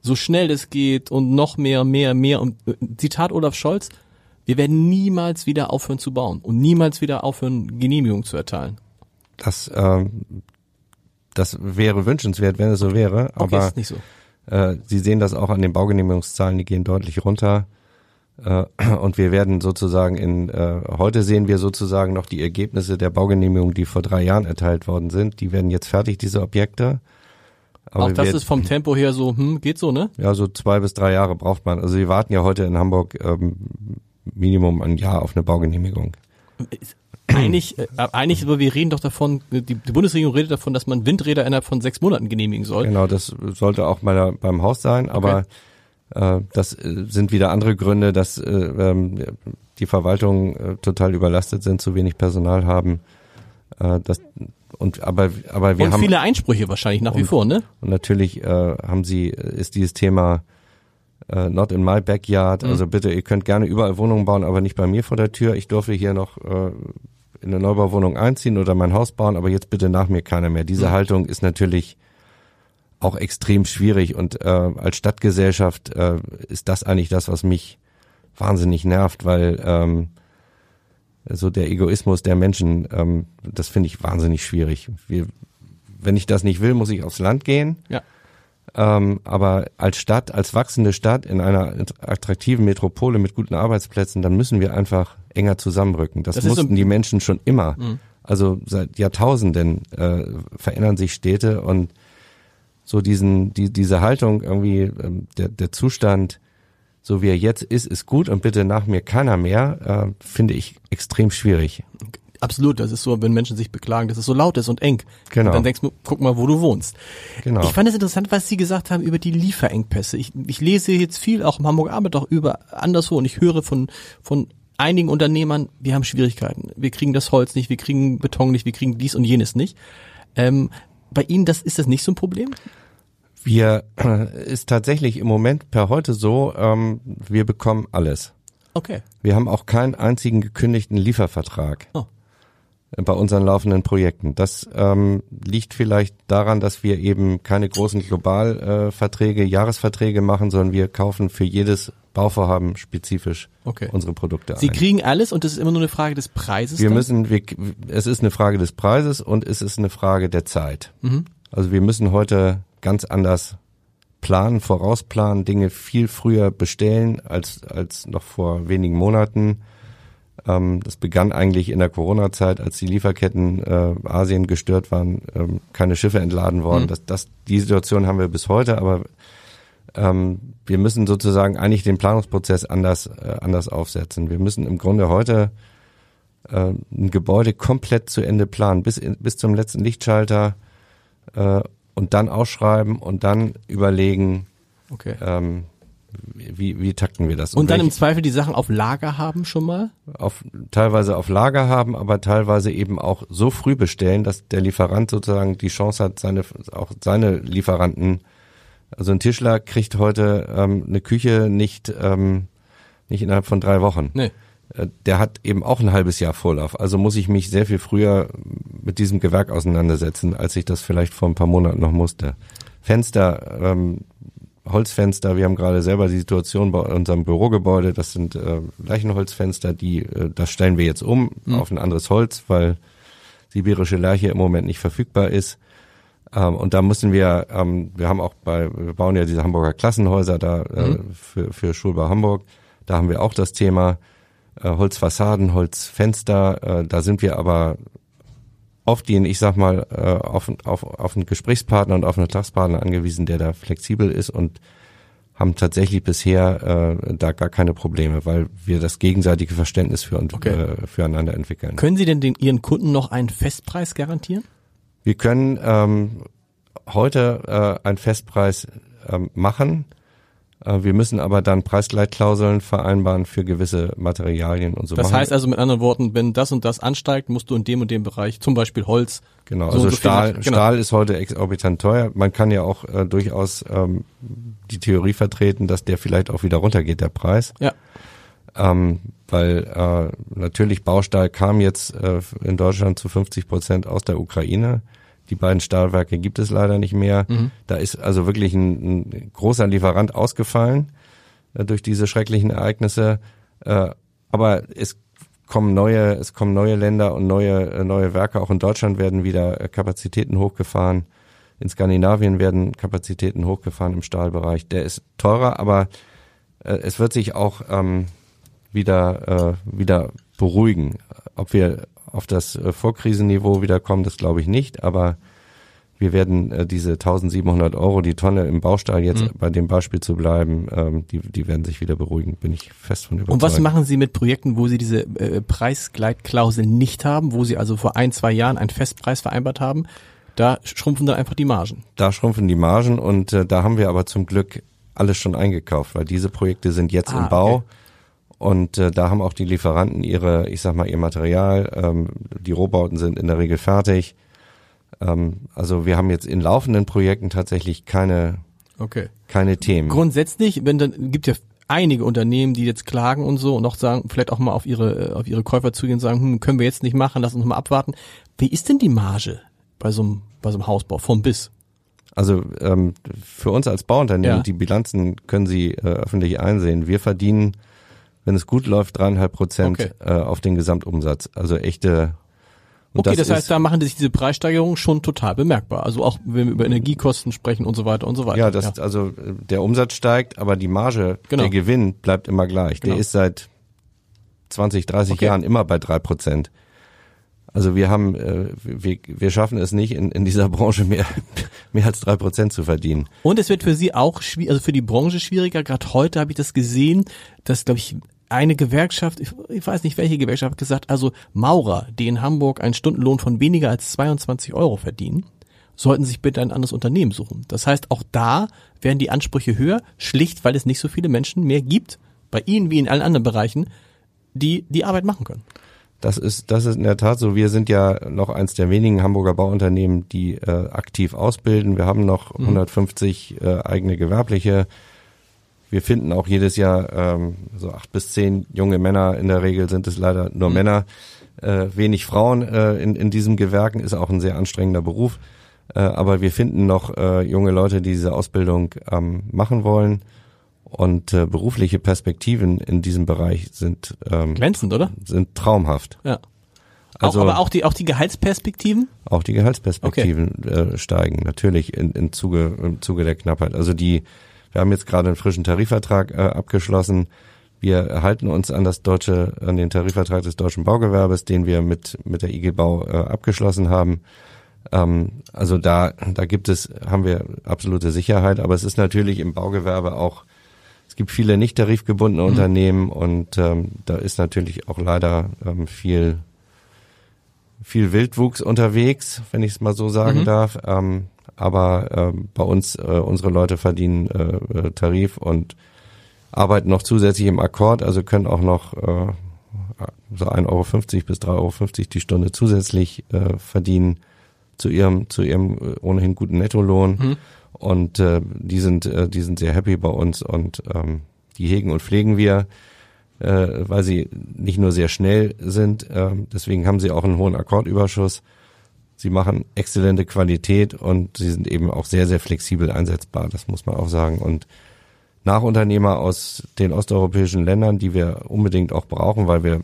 so schnell es geht und noch mehr, mehr, mehr. Und äh, Zitat Olaf Scholz, wir werden niemals wieder aufhören zu bauen und niemals wieder aufhören, Genehmigungen zu erteilen. das, ähm, das wäre wünschenswert, wenn es so wäre. Okay, aber ist nicht so. Äh, Sie sehen das auch an den Baugenehmigungszahlen, die gehen deutlich runter. Äh, und wir werden sozusagen in, äh, heute sehen wir sozusagen noch die Ergebnisse der Baugenehmigung, die vor drei Jahren erteilt worden sind. Die werden jetzt fertig, diese Objekte. Aber Auch das wir- ist vom Tempo her so, hm, geht so, ne? ja, so zwei bis drei Jahre braucht man. Also wir warten ja heute in Hamburg ähm, Minimum ein Jahr auf eine Baugenehmigung. Eigentlich, äh, eigentlich, aber wir reden doch davon, die, die Bundesregierung redet davon, dass man Windräder innerhalb von sechs Monaten genehmigen soll. Genau, das sollte auch mal beim Haus sein, aber äh, das äh, sind wieder andere Gründe, dass äh, ähm, die Verwaltungen äh, total überlastet sind, zu wenig Personal haben. Äh, das, und aber aber wir und haben viele Einsprüche wahrscheinlich nach wie vor, ne? und natürlich äh, haben sie ist dieses Thema äh, not in my backyard. Mhm. Also bitte, ihr könnt gerne überall Wohnungen bauen, aber nicht bei mir vor der Tür. Ich durfte hier noch äh, in eine Neubauwohnung einziehen oder mein Haus bauen, aber jetzt bitte nach mir keiner mehr. Diese Mhm. Haltung ist natürlich auch extrem schwierig und äh, als Stadtgesellschaft äh, ist das eigentlich das, was mich wahnsinnig nervt, weil ähm, so der Egoismus der Menschen, ähm, das finde ich wahnsinnig schwierig. Wir, wenn ich das nicht will, muss ich aufs Land gehen. Ja. Ähm, aber als Stadt, als wachsende Stadt in einer attraktiven Metropole mit guten Arbeitsplätzen, dann müssen wir einfach enger zusammenrücken. Das, Das ist so- mussten die Menschen schon immer. Mhm. Also seit Jahrtausenden äh, verändern sich Städte und so diesen, die, diese Haltung irgendwie, ähm, der, der Zustand, so wie er jetzt ist, ist gut und bitte nach mir keiner mehr, äh, finde ich extrem schwierig. Absolut, das ist so, wenn Menschen sich beklagen, dass es so laut ist und eng. Genau. Und dann denkst du, guck mal, wo du wohnst. Genau. Ich fand es interessant, was Sie gesagt haben über die Lieferengpässe. Ich, ich lese jetzt viel, auch im Hamburger Abend, auch über anderswo und ich höre von, von einigen Unternehmern, wir haben Schwierigkeiten. Wir kriegen das Holz nicht, wir kriegen Beton nicht, wir kriegen dies und jenes nicht. Ähm, bei Ihnen, das, ist das nicht so ein Problem? Wir äh, ist tatsächlich im Moment per heute so, ähm, wir bekommen alles. Okay. Wir haben auch keinen einzigen gekündigten Liefervertrag Oh. bei unseren laufenden Projekten. Das ähm, liegt vielleicht daran, dass wir eben keine großen Globalverträge, äh, Verträge, Jahresverträge machen, sondern wir kaufen für jedes Bauvorhaben spezifisch Okay. unsere Produkte Sie ein. kriegen alles und das ist immer nur eine Frage des Preises. Wir dann? müssen, wir, es ist eine Frage des Preises und es ist eine Frage der Zeit. Also wir müssen heute ganz anders planen, vorausplanen, Dinge viel früher bestellen als, als noch vor wenigen Monaten. Ähm, das begann eigentlich in der Corona-Zeit, als die Lieferketten äh, Asien gestört waren, ähm, keine Schiffe entladen worden. Mhm. Das, das, die Situation haben wir bis heute, aber ähm, wir müssen sozusagen eigentlich den Planungsprozess anders, äh, anders aufsetzen. Wir müssen im Grunde heute äh, ein Gebäude komplett zu Ende planen, bis, in, bis zum letzten Lichtschalter äh, und dann ausschreiben und dann überlegen, Okay. ähm, wie, wie takten wir das. Und dann im welche- Zweifel die Sachen auf Lager haben schon mal? auf, teilweise auf Lager haben, aber teilweise eben auch so früh bestellen, dass der Lieferant sozusagen die Chance hat, seine auch seine Lieferanten. Also ein Tischler kriegt heute ähm, eine Küche nicht ähm, nicht innerhalb von drei Wochen. Nee. Äh, Der hat eben auch ein halbes Jahr Vorlauf. Also muss ich mich sehr viel früher mit diesem Gewerk auseinandersetzen, als ich das vielleicht vor ein paar Monaten noch musste. Fenster, ähm, Holzfenster, wir haben gerade selber die Situation bei unserem Bürogebäude, das sind äh, Leichenholzfenster, die, äh, das stellen wir jetzt um auf ein anderes Holz, weil sibirische Lerche im Moment nicht verfügbar ist. Ähm, und da müssen wir, ähm, wir haben auch bei, wir bauen ja diese Hamburger Klassenhäuser da äh, für, für Schulbau Hamburg, da haben wir auch das Thema äh, Holzfassaden, Holzfenster, äh, da sind wir aber auf den, ich sag mal, äh, auf, auf, auf einen Gesprächspartner und auf einen Vertragspartner angewiesen, der da flexibel ist und haben tatsächlich bisher äh, da gar keine Probleme, weil wir das gegenseitige Verständnis für, Okay. äh, füreinander entwickeln. Können Sie denn den, Ihren Kunden noch einen Festpreis garantieren? Wir können ähm, heute äh, einen Festpreis ähm, machen. Äh, wir müssen aber dann Preisgleitklauseln vereinbaren für gewisse Materialien und so Das machen. heißt also mit anderen Worten, wenn das und das ansteigt, musst du in dem und dem Bereich, zum Beispiel Holz, Genau, so also so Stahl, genau. Stahl ist heute exorbitant teuer. Man kann ja auch äh, durchaus ähm, die Theorie vertreten, dass der vielleicht auch wieder runtergeht, der Preis. Ja. Ähm, weil äh, natürlich Baustahl kam jetzt äh, in Deutschland zu 50 Prozent aus der Ukraine. Die beiden Stahlwerke gibt es leider nicht mehr. Da ist also wirklich ein, ein großer Lieferant ausgefallen äh, durch diese schrecklichen Ereignisse. Äh, aber es kommen neue, es kommen neue Länder und neue, äh, neue Werke. Auch in Deutschland werden wieder äh, Kapazitäten hochgefahren. In Skandinavien werden Kapazitäten hochgefahren im Stahlbereich. Der ist teurer, aber äh, es wird sich auch ähm, wieder, äh, wieder beruhigen. Ob wir auf das äh, Vorkrisenniveau wiederkommen, das glaube ich nicht, aber wir werden äh, diese 1700 Euro die Tonne im Baustahl jetzt Mhm. bei dem Beispiel zu bleiben, ähm, die, die werden sich wieder beruhigen, bin ich fest von überzeugt. Und was machen Sie mit Projekten, wo Sie diese äh, Preisgleitklausel nicht haben, wo Sie also vor ein, zwei Jahren einen Festpreis vereinbart haben? Da schrumpfen dann einfach die Margen. Da schrumpfen die Margen und äh, da haben wir aber zum Glück alles schon eingekauft, weil diese Projekte sind jetzt Ah, im Bau. okay. Und äh, da haben auch die Lieferanten ihre, ich sag mal, ihr Material. Ähm, die Rohbauten sind in der Regel fertig. Ähm, also wir haben jetzt in laufenden Projekten tatsächlich keine, Okay. keine Themen. Grundsätzlich, wenn dann gibt ja einige Unternehmen, die jetzt klagen und so und auch sagen, vielleicht auch mal auf ihre äh, auf ihre Käufer zugehen und sagen, hm, können wir jetzt nicht machen, lass uns mal abwarten. Wie ist denn die Marge bei so einem bei so einem Hausbau vom Bis? Also ähm, für uns als Bauunternehmen, Ja. die Bilanzen können Sie äh, öffentlich einsehen. Wir verdienen, wenn es gut läuft, dreieinhalb Prozent Okay. äh, auf den Gesamtumsatz. Also echte. und Okay, das, heißt, ist- da machen sich diese Preissteigerungen schon total bemerkbar. Also auch wenn wir über Energiekosten sprechen und so weiter und so weiter. Ja, das also äh, der Umsatz steigt, aber die Marge, Genau. der Gewinn bleibt immer gleich. Genau. Der ist seit 20, 30 Okay. Jahren immer bei drei Prozent. Also wir haben, äh, wir, wir schaffen es nicht in, in dieser Branche mehr, mehr als drei Prozent zu verdienen. Und es wird für Sie auch also für die Branche schwieriger. Gerade heute habe ich das gesehen, dass, glaube ich, eine Gewerkschaft, ich, weiß nicht welche Gewerkschaft, hat gesagt, also Maurer, die in Hamburg einen Stundenlohn von weniger als 22 Euro verdienen, sollten sich bitte ein anderes Unternehmen suchen. Das heißt, auch da werden die Ansprüche höher, schlicht, weil es nicht so viele Menschen mehr gibt, bei Ihnen wie in allen anderen Bereichen, die die Arbeit machen können. Das ist, das ist in der Tat so. Wir sind ja noch eins der wenigen Hamburger Bauunternehmen, die äh, aktiv ausbilden. Wir haben noch 150 äh, eigene Gewerbliche. Wir finden auch jedes Jahr ähm, so acht bis zehn junge Männer. In der Regel sind es leider nur Männer. Äh, wenig Frauen äh, in, in diesem Gewerken ist auch ein sehr anstrengender Beruf. Äh, aber wir finden noch äh, junge Leute, die diese Ausbildung ähm, machen wollen. Und äh, berufliche Perspektiven in diesem Bereich sind, ähm, Glänzend, oder? sind traumhaft. Ja. Also- auch, aber auch die, auch die Gehaltsperspektiven? Auch die Gehaltsperspektiven äh, steigen natürlich in, in Zuge, im Zuge der Knappheit. Also die, wir haben jetzt gerade einen frischen Tarifvertrag äh, abgeschlossen. Wir halten uns an das deutsche, an den Tarifvertrag des deutschen Baugewerbes, den wir mit mit der IG Bau äh, abgeschlossen haben. Ähm, also da, da gibt es, haben wir absolute Sicherheit. Aber es ist natürlich im Baugewerbe auch es gibt viele nicht tarifgebundene Unternehmen und ähm, da ist natürlich auch leider ähm, viel viel Wildwuchs unterwegs, wenn ich es mal so sagen Mhm. darf. Ähm, aber ähm, bei uns, äh, unsere Leute verdienen äh, äh, Tarif und arbeiten noch zusätzlich im Akkord, also können auch noch äh, so 1,50 Euro bis 3,50 Euro die Stunde zusätzlich äh, verdienen zu ihrem, zu ihrem äh, ohnehin guten Nettolohn. Mhm. Und äh, die sind, äh, die sind sehr happy bei uns und ähm, die hegen und pflegen wir, äh, weil sie nicht nur sehr schnell sind, ähm, deswegen haben sie auch einen hohen Akkordüberschuss. Sie machen exzellente Qualität und sie sind eben auch sehr, sehr flexibel einsetzbar, das muss man auch sagen. Und Nachunternehmer aus den osteuropäischen Ländern, die wir unbedingt auch brauchen, weil wir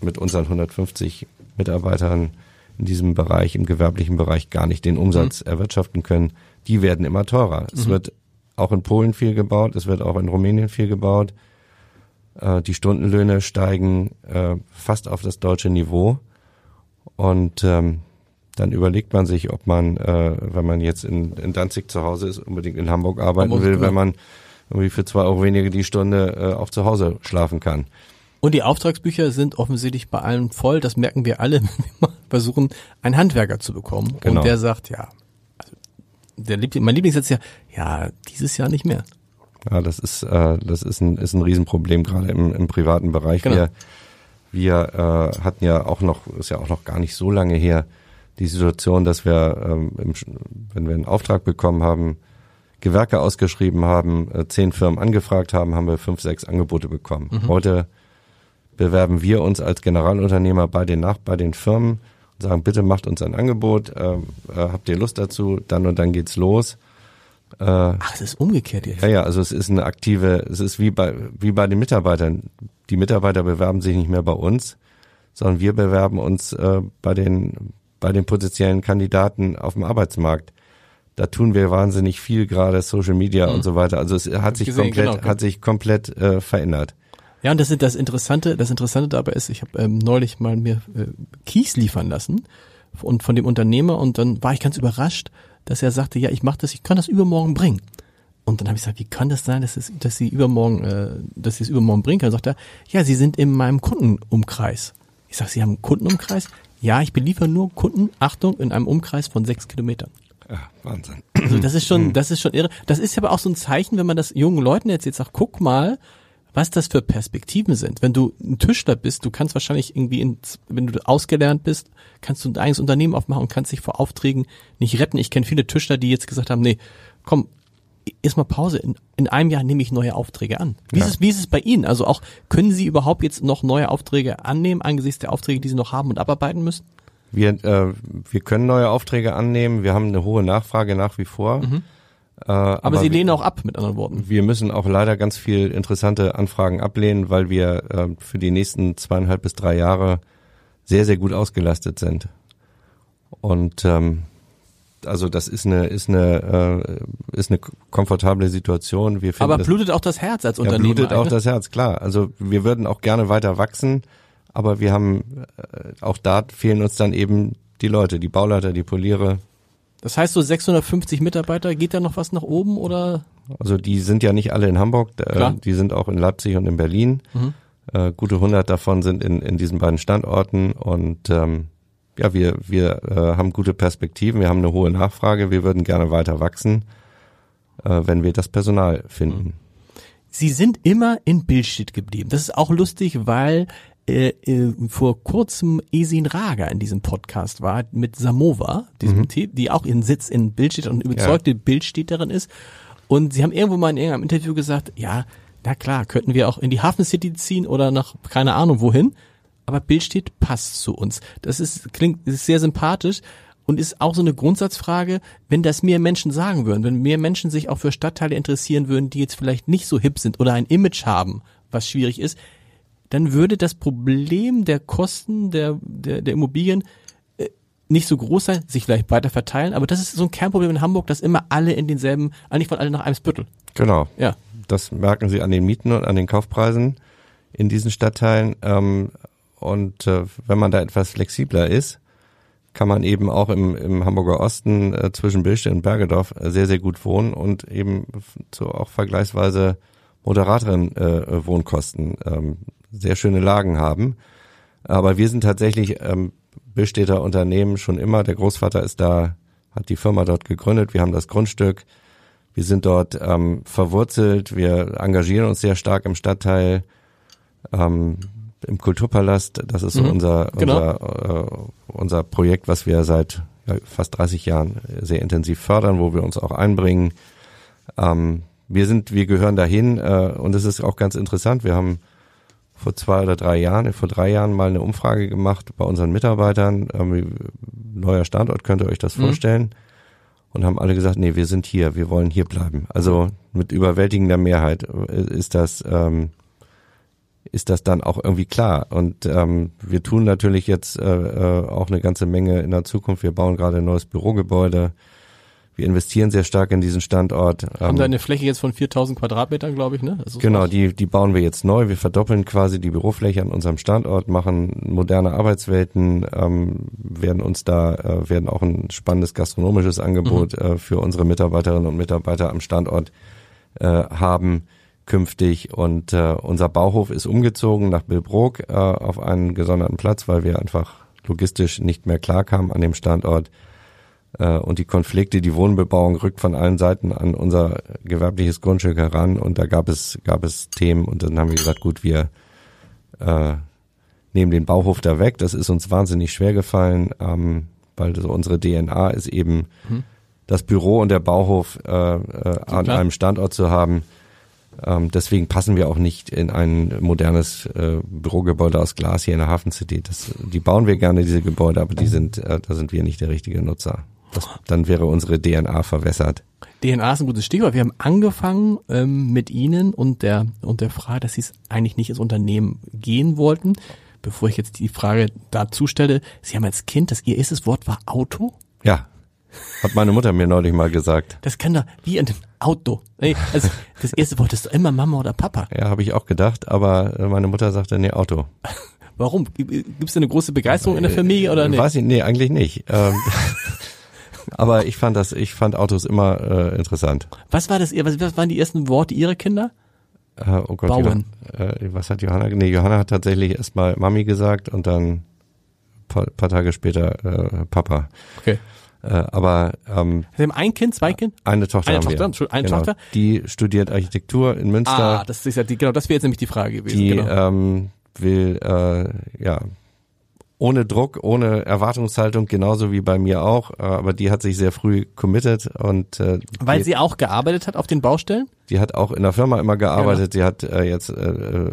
mit unseren 150 Mitarbeitern in diesem Bereich, im gewerblichen Bereich gar nicht den Umsatz erwirtschaften können, die werden immer teurer. Es wird auch in Polen viel gebaut, es wird auch in Rumänien viel gebaut. Äh, die Stundenlöhne steigen äh, fast auf das deutsche Niveau. Und ähm, dann überlegt man sich, ob man, äh, wenn man jetzt in, in Danzig zu Hause ist, unbedingt in Hamburg arbeiten Hamburg, will, genau. wenn man irgendwie für zwei Euro weniger die Stunde äh, auch zu Hause schlafen kann. Und die Auftragsbücher sind offensichtlich bei allen voll. Das merken wir alle, wenn wir mal versuchen, einen Handwerker zu bekommen. Genau. Und der sagt, ja, also der Liebling, mein Lieblingssatz ist ja, ja, dieses Jahr nicht mehr. Ja, das ist, äh, das ist ein, ist ein Riesenproblem, gerade im, im privaten Bereich. Genau. Wir, wir äh, hatten ja auch noch, ist ja auch noch gar nicht so lange her, die Situation, dass wir, ähm, im, wenn wir einen Auftrag bekommen haben, Gewerke ausgeschrieben haben, äh, zehn Firmen angefragt haben, haben wir fünf, sechs Angebote bekommen. Heute bewerben wir uns als Generalunternehmer bei den Nach bei den Firmen und sagen, bitte macht uns ein Angebot, ähm, äh, habt ihr Lust dazu, dann und dann geht's los. Äh, Ach, es ist umgekehrt jetzt. ja, ja, also es ist eine aktive, es ist wie bei, wie bei den Mitarbeitern. Die Mitarbeiter bewerben sich nicht mehr bei uns, sondern wir bewerben uns äh, bei den, bei den potenziellen Kandidaten auf dem Arbeitsmarkt. Da tun wir wahnsinnig viel, gerade Social Media und so weiter. Also es hat sich gesehen, komplett, genau. hat sich komplett äh, verändert. Ja, und das ist das Interessante, das Interessante dabei ist, ich habe ähm, neulich mal mir äh, Kies liefern lassen und von dem Unternehmer und dann war ich ganz überrascht, dass er sagte, ja, ich mache das, ich kann das übermorgen bringen. Und dann habe ich gesagt, wie kann das sein, dass, es, dass sie übermorgen, äh, dass sie es übermorgen bringen kann? Sagt er, ja, sie sind in meinem Kundenumkreis. Ich sage, Sie haben einen Kundenumkreis? Ja, ich beliefere nur Kunden, Achtung, in einem Umkreis von sechs Kilometern. Ja, Wahnsinn. Also das ist schon, das ist schon irre. Das ist aber auch so ein Zeichen, wenn man das jungen Leuten jetzt jetzt sagt, guck mal, was das für Perspektiven sind. Wenn du ein Tischler bist, du kannst wahrscheinlich irgendwie, ins, wenn du ausgelernt bist, kannst du ein eigenes Unternehmen aufmachen und kannst dich vor Aufträgen nicht retten. Ich kenne viele Tischler, die jetzt gesagt haben, nee, komm, erstmal Pause. In, in einem Jahr nehme ich neue Aufträge an. Wie, Ja. ist es, wie ist es bei Ihnen? Also auch, können Sie überhaupt jetzt noch neue Aufträge annehmen, angesichts der Aufträge, die Sie noch haben und abarbeiten müssen? Wir, äh, wir können neue Aufträge annehmen. Wir haben eine hohe Nachfrage nach wie vor. Äh, Mhm. Aber, Sie wir- lehnen auch ab, mit anderen Worten. Wir müssen auch leider ganz viel interessante Anfragen ablehnen, weil wir äh, für die nächsten zweieinhalb bis drei Jahre sehr, sehr gut ausgelastet sind. Und ähm, also das ist eine ist eine äh, ist eine komfortable Situation. Wir finden Aber das, blutet auch das Herz als ja, Unternehmer? blutet auch ne? das Herz, klar. Also wir würden auch gerne weiter wachsen, aber wir haben äh, auch da fehlen uns dann eben die Leute, die Bauleiter, die Poliere. Das heißt so 650 Mitarbeiter, geht da noch was nach oben oder? Also die sind ja nicht alle in Hamburg, äh, die sind auch in Leipzig und in Berlin. Mhm. Äh, gute 100 davon sind in, in diesen beiden Standorten und ähm, ja, wir, wir äh, haben gute Perspektiven, wir haben eine hohe Nachfrage, wir würden gerne weiter wachsen, äh, wenn wir das Personal finden. Sie sind immer in Bildstedt geblieben. Das ist auch lustig, weil äh, äh, vor kurzem Esin Rager in diesem Podcast war mit Samova, diesem Tee, die auch ihren Sitz in Bildstedt und überzeugte Bildstädterin ist. Und sie haben irgendwo mal in irgendeinem Interview gesagt, ja, na klar, könnten wir auch in die Hafen City ziehen oder nach keine Ahnung wohin. Aber Bildstedt passt zu uns. Das ist, klingt, ist sehr sympathisch und ist auch so eine Grundsatzfrage, wenn das mehr Menschen sagen würden, wenn mehr Menschen sich auch für Stadtteile interessieren würden, die jetzt vielleicht nicht so hip sind oder ein Image haben, was schwierig ist, dann würde das Problem der Kosten der, der, der Immobilien äh, nicht so groß sein, sich vielleicht weiter verteilen, aber das ist so ein Kernproblem in Hamburg, dass immer alle in denselben, eigentlich von alle nach Eimsbüttel. Genau. Ja. Das merken Sie an den Mieten und an den Kaufpreisen in diesen Stadtteilen. Ähm, und äh, wenn man da etwas flexibler ist, kann man eben auch im, im Hamburger Osten äh, zwischen Billstedt und Bergedorf äh, sehr, sehr gut wohnen und eben zu auch vergleichsweise moderateren äh, Wohnkosten ähm, sehr schöne Lagen haben. Aber wir sind tatsächlich ähm, Billstädter Unternehmen schon immer. Der Großvater ist da, hat die Firma dort gegründet. Wir haben das Grundstück. Wir sind dort ähm, verwurzelt. Wir engagieren uns sehr stark im Stadtteil, ähm, im Kulturpalast. Das ist so Mhm, unser, genau. unser, äh, unser Projekt, was wir seit ja, fast 30 Jahren sehr intensiv fördern, wo wir uns auch einbringen. Ähm, wir sind, wir gehören dahin äh, und es ist auch ganz interessant. Wir haben vor zwei oder drei Jahren, vor drei Jahren mal eine Umfrage gemacht bei unseren Mitarbeitern. Ähm, neuer Standort, könnt ihr euch das Mhm. vorstellen? Und haben alle gesagt, nee, wir sind hier, wir wollen hier bleiben. Also mit überwältigender Mehrheit äh, ist das, ähm, ist das dann auch irgendwie klar. Und ähm, wir tun natürlich jetzt äh, äh, auch eine ganze Menge in der Zukunft. Wir bauen gerade ein neues Bürogebäude. Wir investieren sehr stark in diesen Standort. Haben Ähm, da eine Fläche jetzt von 4000 Quadratmetern, glaube ich, ne? Das ist Genau, die, die bauen wir jetzt neu. Wir verdoppeln quasi die Bürofläche an unserem Standort, machen moderne Arbeitswelten, ähm, werden uns da, äh, werden auch ein spannendes gastronomisches Angebot äh, für unsere Mitarbeiterinnen und Mitarbeiter am Standort äh, haben künftig. Und äh, unser Bauhof ist umgezogen nach Billbrook äh, auf einen gesonderten Platz, weil wir einfach logistisch nicht mehr klarkamen an dem Standort. Äh, und die Konflikte, die Wohnbebauung rückt von allen Seiten an unser gewerbliches Grundstück heran und da gab es, gab es Themen und dann haben wir gesagt, gut, wir äh, nehmen den Bauhof da weg. Das ist uns wahnsinnig schwer gefallen, ähm, weil so unsere DNA ist eben hm. das Büro und der Bauhof äh, äh, an einem Standort zu haben. Ähm, deswegen passen wir auch nicht in ein modernes äh, Bürogebäude aus Glas hier in der Hafen City. Das, die bauen wir gerne, diese Gebäude, aber die sind, äh, da sind wir nicht der richtige Nutzer. Das, dann wäre unsere DNA verwässert. DNA ist ein gutes Stichwort. Wir haben angefangen ähm, mit Ihnen und der und der Frage, dass Sie es eigentlich nicht ins Unternehmen gehen wollten. Bevor ich jetzt die Frage dazu stelle, Sie haben als Kind, das Ihr erstes Wort war Auto? Ja, hat meine Mutter mir neulich mal gesagt. Das kann doch wie ein Auto. Also das erste Wort ist immer Mama oder Papa. Ja, habe ich auch gedacht, aber äh, meine Mutter sagte, nee, Auto. Warum? Gibt es eine große Begeisterung in der Familie oder nicht? Weiß ich, nee, eigentlich nicht. Ähm, aber ich fand das, ich fand Autos immer äh, interessant. Was war das? Was, was waren die ersten Worte Ihrer Kinder? Äh, oh Gott, Bauen. Äh, was hat Johanna? Nee, Johanna hat tatsächlich erstmal Mami gesagt und dann paar, paar Tage später äh, Papa. Okay. Äh, aber ähm, Sie haben ein Kind, zwei Kind? Eine Tochter. Eine Tochter, wir. eine genau. Tochter. Die studiert Architektur in Münster. Ah, das ist ja die, genau, das wäre jetzt nämlich die Frage gewesen. Die genau. ähm, will äh, ja ohne Druck, ohne Erwartungshaltung, genauso wie bei mir auch. Äh, aber die hat sich sehr früh committed und äh, weil die, sie auch gearbeitet hat auf den Baustellen. Die hat auch in der Firma immer gearbeitet. Genau. Sie hat äh, jetzt äh,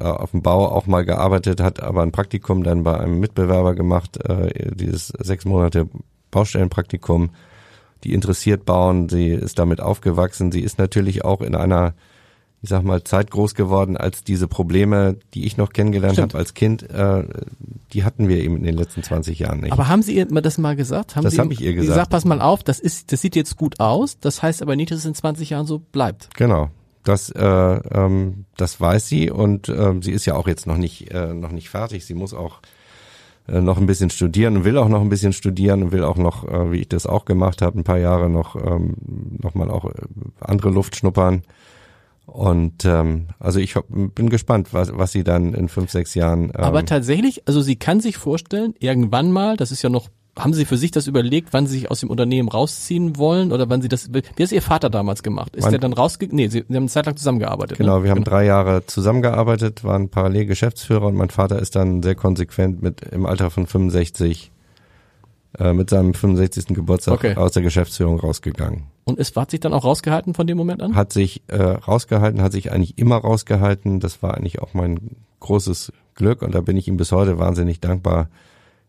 auf dem Bau auch mal gearbeitet, hat aber ein Praktikum dann bei einem Mitbewerber gemacht, äh, dieses sechs Monate Baustellenpraktikum. Die interessiert bauen. Sie ist damit aufgewachsen. Sie ist natürlich auch in einer ich sag mal, Zeit groß geworden, als diese Probleme, die ich noch kennengelernt habe als Kind, äh, die hatten wir eben in den letzten 20 Jahren nicht. Aber haben Sie ihr das mal gesagt? Haben das habe ich ihr gesagt. gesagt, pass mal auf, das ist, das sieht jetzt gut aus, das heißt aber nicht, dass es in 20 Jahren so bleibt. Genau. Das, äh, ähm, das weiß sie und ähm, sie ist ja auch jetzt noch nicht, äh, noch nicht fertig. Sie muss auch noch ein bisschen studieren und will auch noch ein bisschen studieren und will auch noch, äh, wie ich das auch gemacht habe, ein paar Jahre noch, ähm, noch mal auch äh, andere Luft schnuppern. Und ähm, also ich hab, bin gespannt, was, was sie dann in fünf, sechs Jahren. Ähm, Aber tatsächlich, also sie kann sich vorstellen, irgendwann mal, das ist ja noch, haben Sie für sich das überlegt, wann Sie sich aus dem Unternehmen rausziehen wollen oder wann Sie das, wie hat Ihr Vater damals gemacht? Ist Mein- der dann rausgegangen? Nee, Sie, Sie haben eine Zeit lang zusammengearbeitet. Genau, ne? wir haben drei Jahre zusammengearbeitet, waren parallel Geschäftsführer und mein Vater ist dann sehr konsequent mit im Alter von 65 äh, mit seinem 65. Geburtstag Okay. aus der Geschäftsführung rausgegangen. Und es hat sich dann auch rausgehalten von dem Moment an? Hat sich äh, rausgehalten, hat sich eigentlich immer rausgehalten. Das war eigentlich auch mein großes Glück und da bin ich ihm bis heute wahnsinnig dankbar.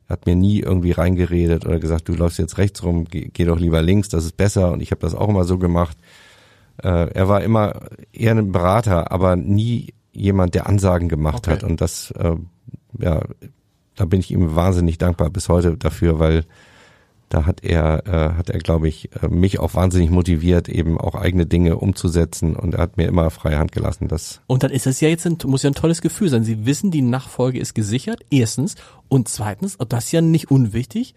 Er hat mir nie irgendwie reingeredet oder gesagt, du läufst jetzt rechts rum, geh, geh doch lieber links, das ist besser und ich habe das auch immer so gemacht. Äh, er war immer eher ein Berater, aber nie jemand, der Ansagen gemacht Okay. hat und das, äh, ja, da bin ich ihm wahnsinnig dankbar bis heute dafür, weil da hat er, äh, hat er, glaube ich, äh, mich auch wahnsinnig motiviert, eben auch eigene Dinge umzusetzen und er hat mir immer freie Hand gelassen. Das Und dann ist es ja jetzt ein, muss ja ein tolles Gefühl sein. Sie wissen, die Nachfolge ist gesichert. Erstens. Und zweitens, und das ist ja nicht unwichtig,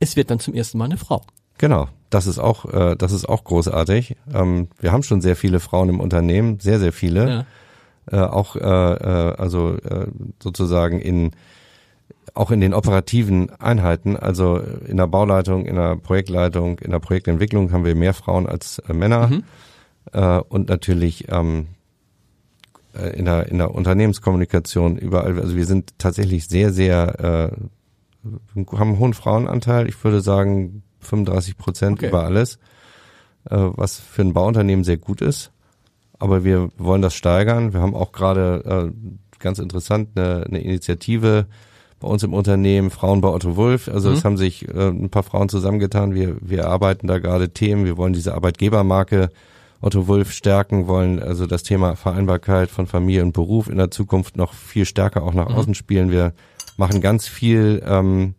es wird dann zum ersten Mal eine Frau. Genau, das ist auch, äh, das ist auch großartig. Ähm, wir haben schon sehr viele Frauen im Unternehmen, sehr, sehr viele. Ja. Äh, auch äh, äh, also äh, sozusagen in auch in den operativen Einheiten, also in der Bauleitung, in der Projektleitung, in der Projektentwicklung haben wir mehr Frauen als äh, Männer Mhm. äh, und natürlich ähm, äh, in der in der Unternehmenskommunikation überall. Also wir sind tatsächlich sehr sehr äh, haben einen hohen Frauenanteil. Ich würde sagen 35 Prozent Okay. über alles, äh, was für ein Bauunternehmen sehr gut ist. Aber wir wollen das steigern. Wir haben auch gerade äh, ganz interessant eine, eine Initiative bei uns im Unternehmen Frauen bei Otto Wulf. Also Mhm. es haben sich äh, ein paar Frauen zusammengetan. Wir wir arbeiten da gerade Themen. Wir wollen diese Arbeitgebermarke Otto Wulf stärken, wollen also das Thema Vereinbarkeit von Familie und Beruf in der Zukunft noch viel stärker auch nach Mhm. außen spielen. Wir machen ganz viel ähm,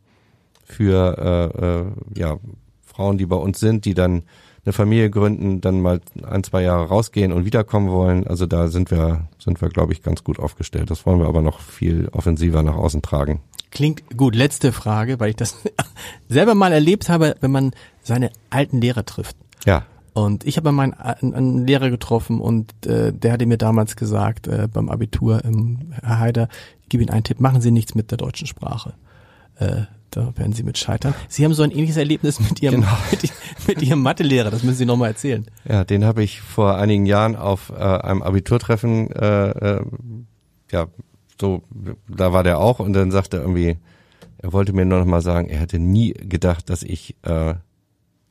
für äh, äh, ja, Frauen, die bei uns sind, die dann eine Familie gründen, dann mal ein, zwei Jahre rausgehen und wiederkommen wollen. Also da sind wir, sind wir, glaube ich, ganz gut aufgestellt. Das wollen wir aber noch viel offensiver nach außen tragen. Klingt gut. Letzte Frage, weil ich das selber mal erlebt habe, wenn man seine alten Lehrer trifft. Ja, Und ich habe meinen einen, Lehrer getroffen und äh, der hatte mir damals gesagt äh, beim Abitur, ähm, Herr Haider, ich gebe Ihnen einen Tipp, machen Sie nichts mit der deutschen Sprache. Äh, da werden Sie mit scheitern. Sie haben so ein ähnliches Erlebnis mit Ihrem, Genau. mit, mit Ihrem Mathelehrer, das müssen Sie nochmal erzählen. Ja, den habe ich vor einigen Jahren auf äh, einem Abiturtreffen, äh, äh, ja, so, da war der auch und dann sagte er irgendwie, er wollte mir nur noch mal sagen, er hätte nie gedacht, dass ich äh,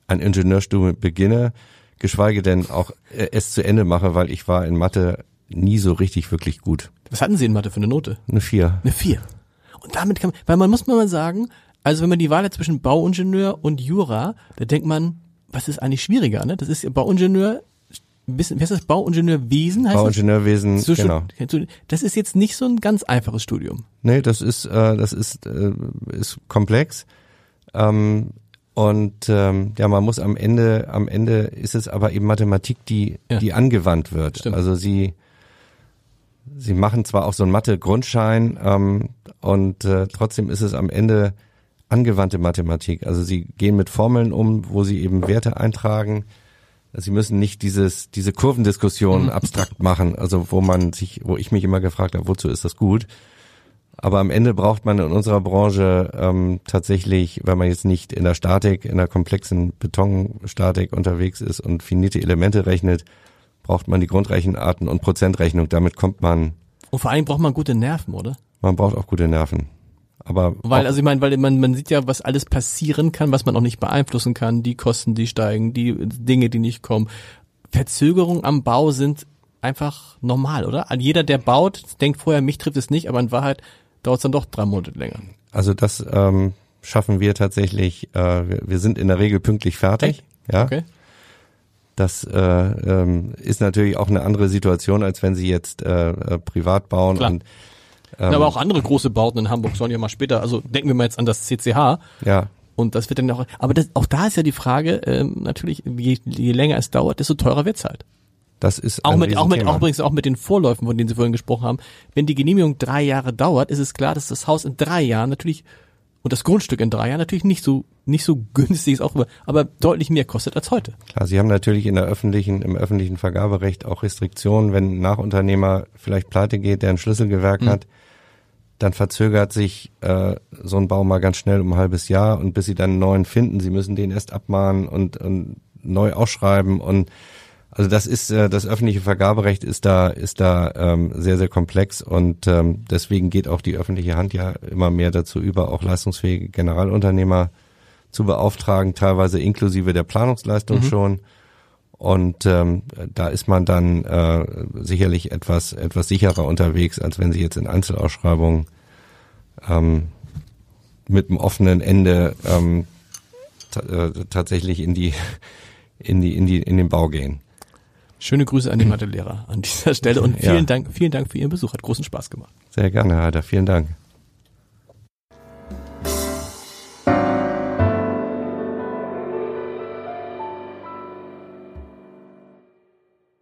ein Ingenieurstudium beginne, geschweige denn auch äh, es zu Ende mache, weil ich war in Mathe nie so richtig wirklich gut. Was hatten Sie in Mathe für eine Note? Eine Vier. Eine vier. Und damit kann man, weil man muss mal sagen, also wenn man die Wahl hat zwischen Bauingenieur und Jura, da denkt man, was ist eigentlich schwieriger, ne? Das ist ja Bauingenieur, wie heißt das? Bauingenieurwesen heißt Bauingenieurwesen, das? Genau. Das ist jetzt nicht so ein ganz einfaches Studium. Nee, das ist, äh, das ist, äh, ist komplex. Ähm, und ähm, ja, man muss am Ende, am Ende ist es aber eben Mathematik, die, Ja. die angewandt wird. Stimmt. Also sie, sie machen zwar auch so einen Mathe-Grundschein ähm, und äh, trotzdem ist es am Ende angewandte Mathematik. Also sie gehen mit Formeln um, wo sie eben Werte eintragen. Sie müssen nicht dieses, diese Kurvendiskussion abstrakt machen, also wo man sich, wo ich mich immer gefragt habe, wozu ist das gut? Aber am Ende braucht man in unserer Branche ähm, tatsächlich, wenn man jetzt nicht in der Statik, in der komplexen Betonstatik unterwegs ist und finite Elemente rechnet, braucht man die Grundrechenarten und Prozentrechnung. Damit kommt man, Und vor allem braucht man gute Nerven, oder? man braucht auch gute Nerven. Aber Weil, also ich meine, weil man, man sieht ja, was alles passieren kann, was man auch nicht beeinflussen kann, die Kosten, die steigen, die Dinge, die nicht kommen. Verzögerungen am Bau sind einfach normal, oder? Jeder, der baut, denkt vorher, mich trifft es nicht, aber in Wahrheit dauert es dann doch drei Monate länger. also das ähm, schaffen wir tatsächlich. Äh, wir, wir sind in der Regel pünktlich fertig. Ja, Okay? Das äh, ähm, ist natürlich auch eine andere Situation, als wenn Sie jetzt äh, äh, privat bauen Klar. und Ja, aber auch andere große Bauten in Hamburg sollen ja mal später, also denken wir mal jetzt an das CCH ja, und das wird dann auch, aber das, auch da ist ja die Frage, ähm, natürlich, je, je länger es dauert, desto teurer wird's halt. das ist Auch mit, auch mit, auch übrigens auch mit den Vorläufen, von denen Sie vorhin gesprochen haben. Wenn die Genehmigung drei Jahre dauert, ist es klar, dass das Haus in drei Jahren natürlich und das Grundstück in drei Jahren natürlich nicht so nicht so günstig ist auch, immer, aber deutlich mehr kostet als heute. Klar, Sie haben natürlich in der öffentlichen, im öffentlichen Vergaberecht auch Restriktionen, wenn ein Nachunternehmer vielleicht pleite geht, der ein Schlüsselgewerk Mhm. hat, dann verzögert sich äh, so ein Bau mal ganz schnell um ein halbes Jahr und bis Sie dann einen neuen finden, Sie müssen den erst abmahnen und, und neu ausschreiben und also das ist äh, das öffentliche Vergaberecht ist da ist da ähm, sehr sehr komplex und ähm, deswegen geht auch die öffentliche Hand ja immer mehr dazu über, auch leistungsfähige Generalunternehmer zu beauftragen, teilweise inklusive der Planungsleistung schon. Und ähm, da ist man dann äh, sicherlich etwas etwas sicherer unterwegs, als wenn Sie jetzt in Einzelausschreibungen ähm, mit einem offenen Ende ähm, äh, tatsächlich in die in die in die in den Bau gehen. Schöne Grüße an die Mathelehrer an dieser Stelle und vielen Ja. Dank, vielen Dank für Ihren Besuch, hat großen Spaß gemacht. Sehr gerne, Herr Heider. Vielen Dank.